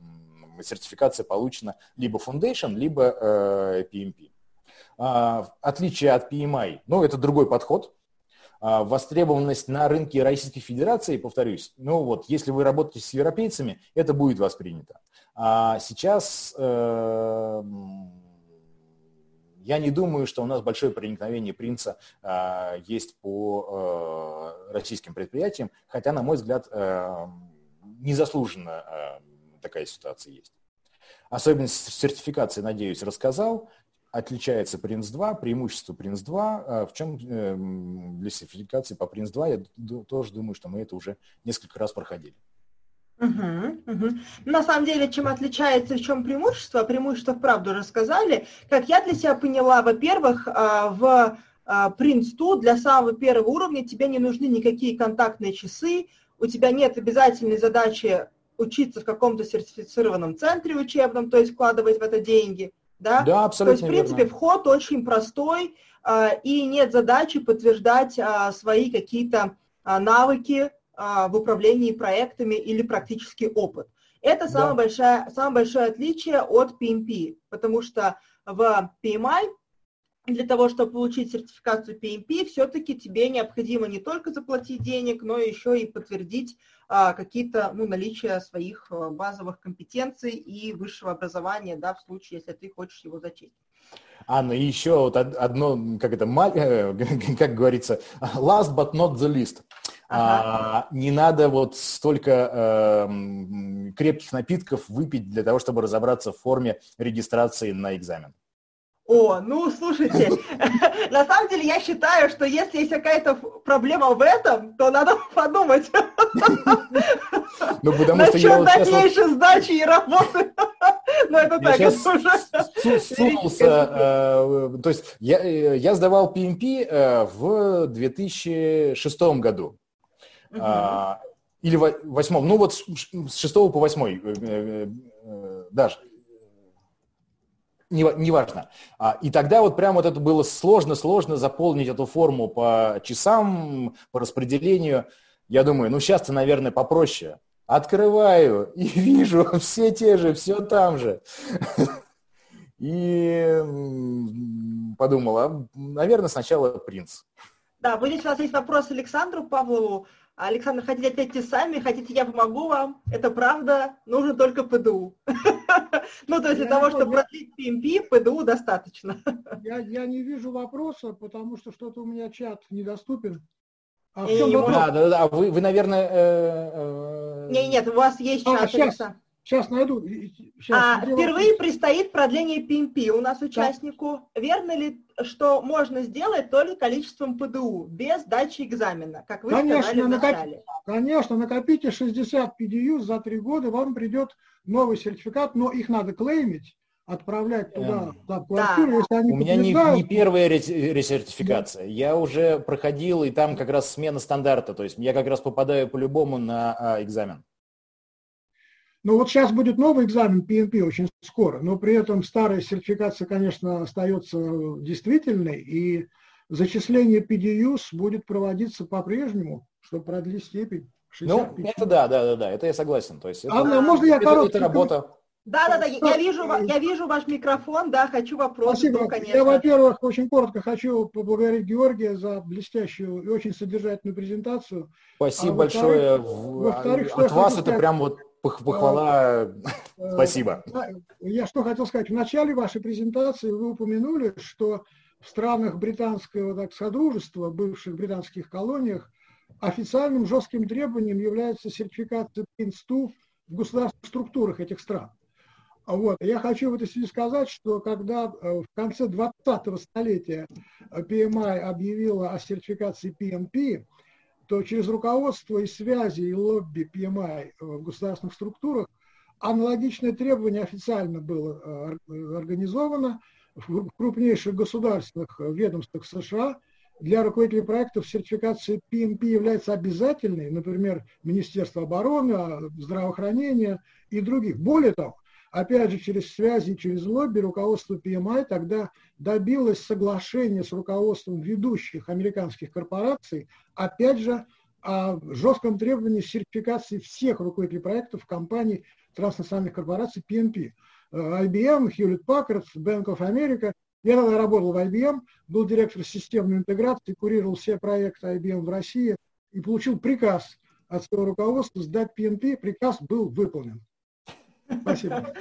сертификация получена либо Foundation, либо PMP. А, отличие от PMI, ну, это другой подход, а, востребованность на рынке Российской Федерации, повторюсь, ну вот, если вы работаете с европейцами, это будет воспринято. А сейчас я не думаю, что у нас большое проникновение принца э, есть по э, российским предприятиям, хотя, на мой взгляд, э, незаслуженно э, такая ситуация есть. Особенность сертификации, надеюсь, рассказал. Отличается Принц-2, преимущество Принц-2. В чем для сертификации по Принц-2, я тоже думаю, что мы это уже несколько раз проходили. Угу, угу. На самом деле, чем отличается, в чем преимущество? Преимущество, вправду рассказали. Как я для себя поняла, во-первых, а, в Prince а, 2 для самого первого уровня тебе не нужны никакие контактные часы, у тебя нет обязательной задачи учиться в каком-то сертифицированном центре учебном, то есть вкладывать в это деньги. Да, да абсолютно То есть, в принципе, верно. вход очень простой, а, и нет задачи подтверждать свои какие-то навыки, в управлении проектами или практический опыт. Это самое, да. большое, самое большое отличие от PMP, потому что в PMI для того, чтобы получить сертификацию PMP, все-таки тебе необходимо не только заплатить денег, но еще и подтвердить а, какие-то ну, наличие своих а, базовых компетенций и высшего образования, да, в случае, если ты хочешь его зачесть. Анна, и еще вот одно, как это, как говорится, last but not the least. Ага. А, не надо вот столько э, крепких напитков выпить для того, чтобы разобраться в форме регистрации на экзамен. О, ну слушайте, на самом деле я считаю, что если есть какая-то проблема в этом, то надо подумать. Ну, потому что я дальнейшей сдачи и работы. Ну, это так, уже... Сунулся, э, то есть я, э, сдавал PMP э, в 2006 году. А, или восьмом, ну вот с шестого по восьмой, э, э, э, даже, неважно. А, и тогда вот прям вот это было сложно-сложно заполнить эту форму по часам, по распределению. Я думаю, ну сейчас-то, наверное, попроще. Открываю и вижу все те же, все там же. И подумал, а, наверное, сначала принц. Да, вот здесь у нас есть вопрос Александру Павлову. Александр, хотите ответьте сами, хотите, я помогу вам. Это правда, нужно только ПДУ. Ну, то есть для того, чтобы продлить PMP, ПДУ достаточно. Я не вижу вопроса, потому что что-то у меня чат недоступен. А да, да, да, вы, вы наверное... Э, э... Нет, нет, у вас есть а, чат, сейчас, найду. Сейчас, а, впервые предстоит продление PMP у нас участнику. Да. Верно ли, что можно сделать только количеством ПДУ, без дачи экзамена, как вы конечно, сказали в? Накоп... Конечно, накопите 60 PDU за три года, вам придет новый сертификат, но их надо клеймить отправлять туда, туда квартиру, да. если они У меня не, не первая ресертификация. Да. Я уже проходил, и там как раз смена стандарта. То есть я как раз попадаю по-любому на а, экзамен. Ну вот сейчас будет новый экзамен PNP очень скоро, но при этом старая сертификация, конечно, остается действительной, и зачисление PDUs будет проводиться по-прежнему, чтобы продлить степень. 65. Ну, это да, да, да, да, это я согласен. То есть это, Анна, можно я это, это работа. Да, да, да, я вижу, я вижу ваш микрофон, да, хочу вопрос. Спасибо. Ну, конечно. Я, во-первых, очень коротко хочу поблагодарить Георгия за блестящую и очень содержательную презентацию. Спасибо а большое. Во-вторых, От что вас это сказать? прям вот похвала. А, Спасибо. Я что хотел сказать. В начале вашей презентации вы упомянули, что в странах британского так, содружества, бывших британских колониях, официальным жестким требованием является сертификация PINS-2 в государственных структурах этих стран. Вот. Я хочу в этой связи сказать, что когда э, в конце 20-го столетия PMI объявила о сертификации PMP, то через руководство и связи и лобби PMI в государственных структурах аналогичное требование официально было э, организовано в крупнейших государственных ведомствах США. Для руководителей проектов сертификация PMP является обязательной, например, Министерство обороны, здравоохранения и других. Более того, опять же, через связи, через лобби руководство PMI тогда добилось соглашения с руководством ведущих американских корпораций, опять же, о жестком требовании сертификации всех руководителей проектов компаний транснациональных корпораций PNP. IBM, Hewlett Packard, Bank of America. Я тогда работал в IBM, был директор системной интеграции, курировал все проекты IBM в России и получил приказ от своего руководства сдать PNP. Приказ был выполнен. Спасибо.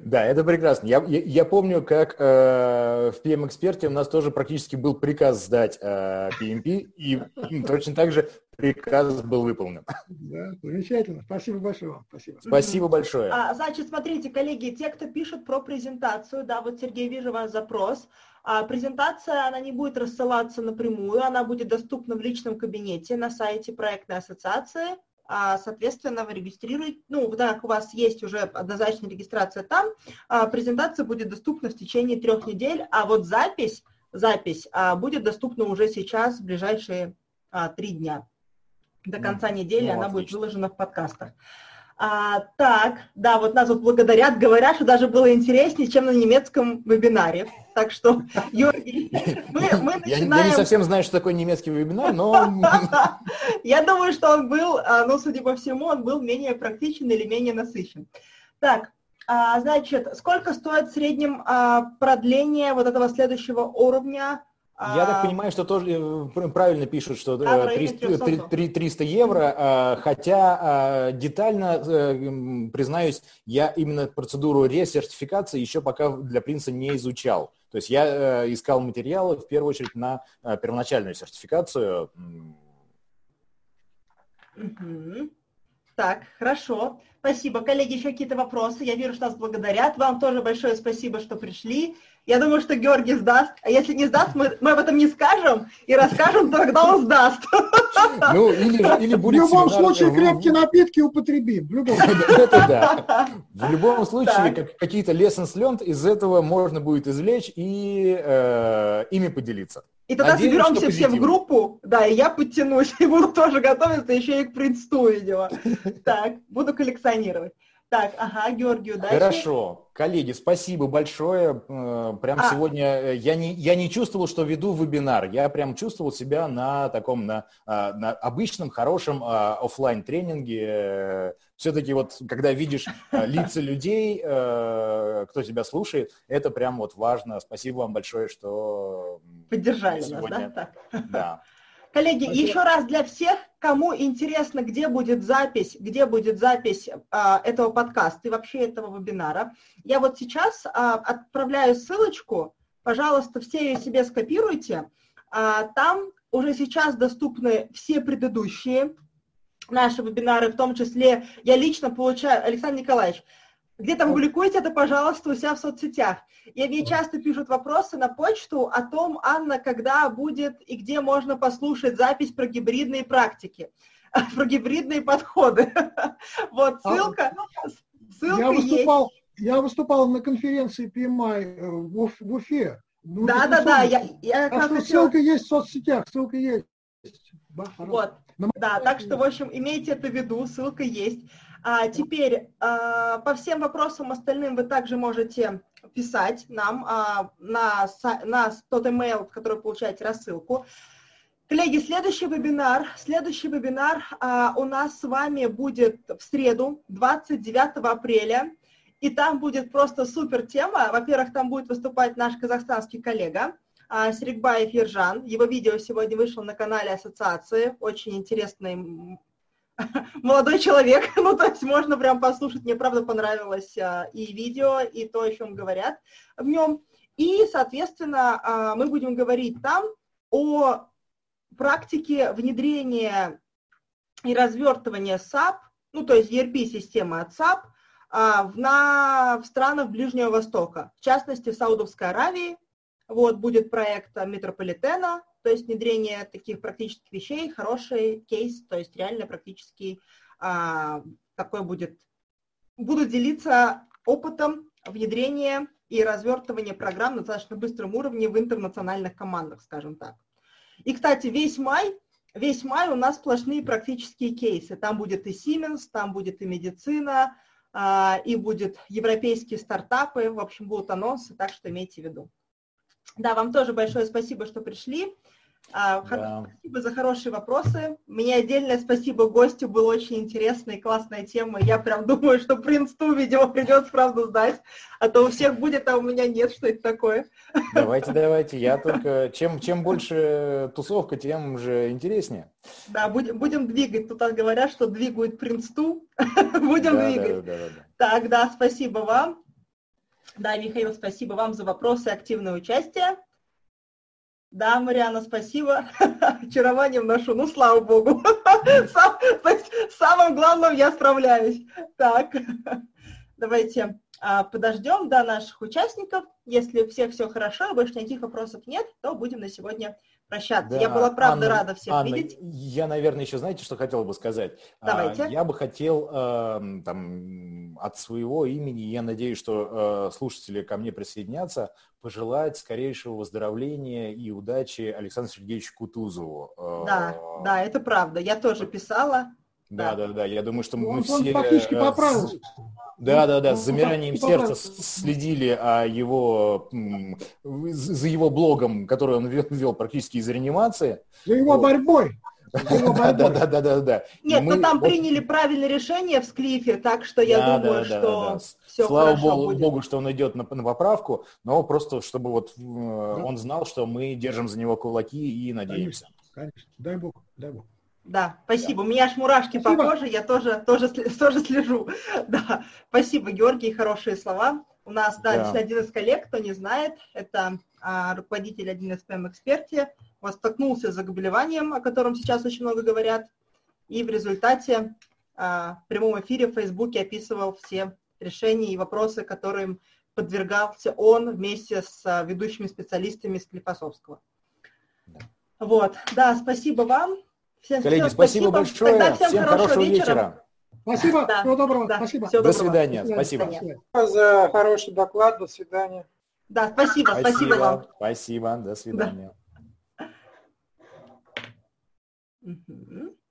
Да, это прекрасно. Я, я, я помню, как э, в PM-эксперте у нас тоже практически был приказ сдать э, PMP, и точно так же приказ был выполнен. Да, замечательно. Спасибо большое вам. Спасибо. Спасибо большое. А, значит, смотрите, коллеги, те, кто пишет про презентацию, да, вот, Сергей, вижу ваш запрос. А презентация, она не будет рассылаться напрямую, она будет доступна в личном кабинете на сайте проектной ассоциации соответственно, вы регистрируете, ну, так у вас есть уже однозначная регистрация там, а, презентация будет доступна в течение трех недель, а вот запись, запись а, будет доступна уже сейчас, в ближайшие три дня. До конца недели ну, она отлично. будет выложена в подкастах. А, так, да, вот нас вот благодарят, говорят, что даже было интереснее, чем на немецком вебинаре. Так что, Георгий, мы, мы начинаем... Я, я не совсем знаю, что такое немецкий вебинар, но... Я думаю, что он был, а, ну, судя по всему, он был менее практичен или менее насыщен. Так, а, значит, сколько стоит в среднем а, продление вот этого следующего уровня я так а, понимаю, что тоже э, правильно пишут, что 300, 300 евро, а, хотя а, детально, э, признаюсь, я именно процедуру ресертификации еще пока для принца не изучал. То есть я э, искал материалы в первую очередь на первоначальную сертификацию. Так, хорошо. Спасибо. Коллеги, еще какие-то вопросы? Я вижу, что нас благодарят. Вам тоже большое спасибо, что пришли. Я думаю, что Георгий сдаст. А если не сдаст, мы, мы об этом не скажем и расскажем, когда он сдаст. Ну, или, или будет В любом семинар... случае крепкие напитки употребим. В любом Это да. В любом случае, как, какие-то lessons learned из этого можно будет извлечь и э, ими поделиться. И тогда Надеюсь, соберемся все в группу, да, и я подтянусь, и буду тоже готовиться еще и к предсту, видимо. Так, буду коллекционировать. Так, ага, Георгию дальше. Хорошо. Коллеги, спасибо большое. Э, прям А. сегодня э, я не, я не чувствовал, что веду вебинар. Я прям чувствовал себя на таком, на, а, на обычном, хорошем офлайн тренинге Все-таки вот, когда видишь а, лица людей, э, кто тебя слушает, это прям вот важно. Спасибо вам большое, что Поддержали сегодня- нас, да? Так. Да. Коллеги, Спасибо. еще раз для всех, кому интересно, где будет запись, где будет запись а, этого подкаста и вообще этого вебинара, я вот сейчас а, отправляю ссылочку, пожалуйста, все ее себе скопируйте. А, там уже сейчас доступны все предыдущие наши вебинары, в том числе я лично получаю, Александр Николаевич, где-то публикуйте это, пожалуйста, у себя в соцсетях. И мне часто пишут вопросы на почту о том, Анна, когда будет и где можно послушать запись про гибридные практики, про гибридные подходы. Вот А, ссылка, ссылка Я есть. выступал, я выступал на конференции PMI э, в Уф- в Уфе. Ну, Да, да, да, я, я Так что хотела- ссылка есть в соцсетях, ссылка есть. Да. Вот, да, так что, в общем, имейте это в виду, ссылка есть. А теперь а, по всем вопросам остальным вы также можете писать нам а, на, на тот email, в который получаете рассылку. Коллеги, следующий вебинар, следующий вебинар а, у нас с вами будет в среду, 29 апреля, и там будет просто супер тема. Во-первых, там будет выступать наш казахстанский коллега, а, Серикбаев Ержан. Его видео сегодня вышло на канале ассоциации. Очень интересный молодой человек. Ну, то есть можно прям послушать. Мне, правда, понравилось а, и видео, и то, о чем говорят в нем. И, соответственно, а, мы будем говорить там о практике внедрения и развертывания SAP, ну, то есть ERP-системы от SAP, а, в, на, в странах Ближнего Востока, в частности, в Саудовской Аравии. Вот будет проект метрополитена, то есть внедрение таких практических вещей, хороший кейс, то есть реально практически а, такой будет. Будут делиться опытом внедрения и развертывания программ на достаточно быстром уровне в интернациональных командах, скажем так. И, кстати, весь май, весь май у нас сплошные практические кейсы. Там будет и Siemens, там будет и медицина, а, и будет европейские стартапы, в общем, будут анонсы, так что имейте в виду. Да, вам тоже большое спасибо, что пришли. А, Да. Спасибо за хорошие вопросы. Мне отдельное спасибо гостю, была очень интересная и классная тема. Я прям думаю, что принц ту, видео придется, правда, сдать, а то у всех будет, а у меня нет, что это такое. Давайте, давайте. Я только... Чем, чем больше тусовка, тем же интереснее. Да, будем, будем двигать. Тут говорят, что двигают принц ту. Будем Да, двигать. да, да, да, да. Так, да, спасибо вам. Да, Михаил, спасибо вам за вопросы и активное участие. Да, Мариана, спасибо. Очарованием ношу. Ну, слава богу. Сам- то есть самым главным я справляюсь. Так, давайте а, подождем до наших участников. Если у всех все хорошо, больше никаких вопросов нет, то будем на сегодня прощаться. Я Да, была правда Анна, рада всех Анна, видеть. Я, наверное, еще знаете, что хотел бы сказать? А, Давайте. Я бы хотел эм, там, от своего имени, я надеюсь, что э, слушатели ко мне присоединятся, пожелать скорейшего выздоровления и удачи Александру Сергеевичу Кутузову. Э, Да, да, это правда. Я тоже писала. Да, да, да. Я думаю, что мы Он, все... он фактически э, поправился. Да, да, да, с замиранием сердца следили о его, м, з- за его блогом, который он вел, вел практически из реанимации. За его Вот. борьбой. Да, да, да, да, да, да. Нет, Мы- ну там приняли правильное решение в Склифе, так что я Да, думаю, да, да, что да. все Слава хорошо богу, богу, что он идет на, на поправку, но просто чтобы вот э, он знал, что мы держим за него кулаки и надеемся. Конечно. Дай бог, дай бог. Да, спасибо. У меня аж мурашки по Спасибо. коже, я тоже, тоже, тоже слежу. Да, спасибо, Георгий, хорошие слова. У нас, да, Да. один из коллег, кто не знает, это а, руководитель один из ПМ-эксперте, он столкнулся с заболеванием, о котором сейчас очень много говорят, и в результате а, в прямом эфире в Фейсбуке описывал все решения и вопросы, которым подвергался он вместе с а, ведущими специалистами Склифосовского. Да. Вот, да, спасибо вам. Всем, Коллеги, всем спасибо большое. Тогда всем, Всем хорошего вечера. Спасибо. Да, Всего доброго. да, Спасибо. всего До доброго. свидания. До Спасибо. свидания. за хороший доклад. До свидания. Да, спасибо, спасибо, вам. Спасибо. До свидания. Mm-hmm.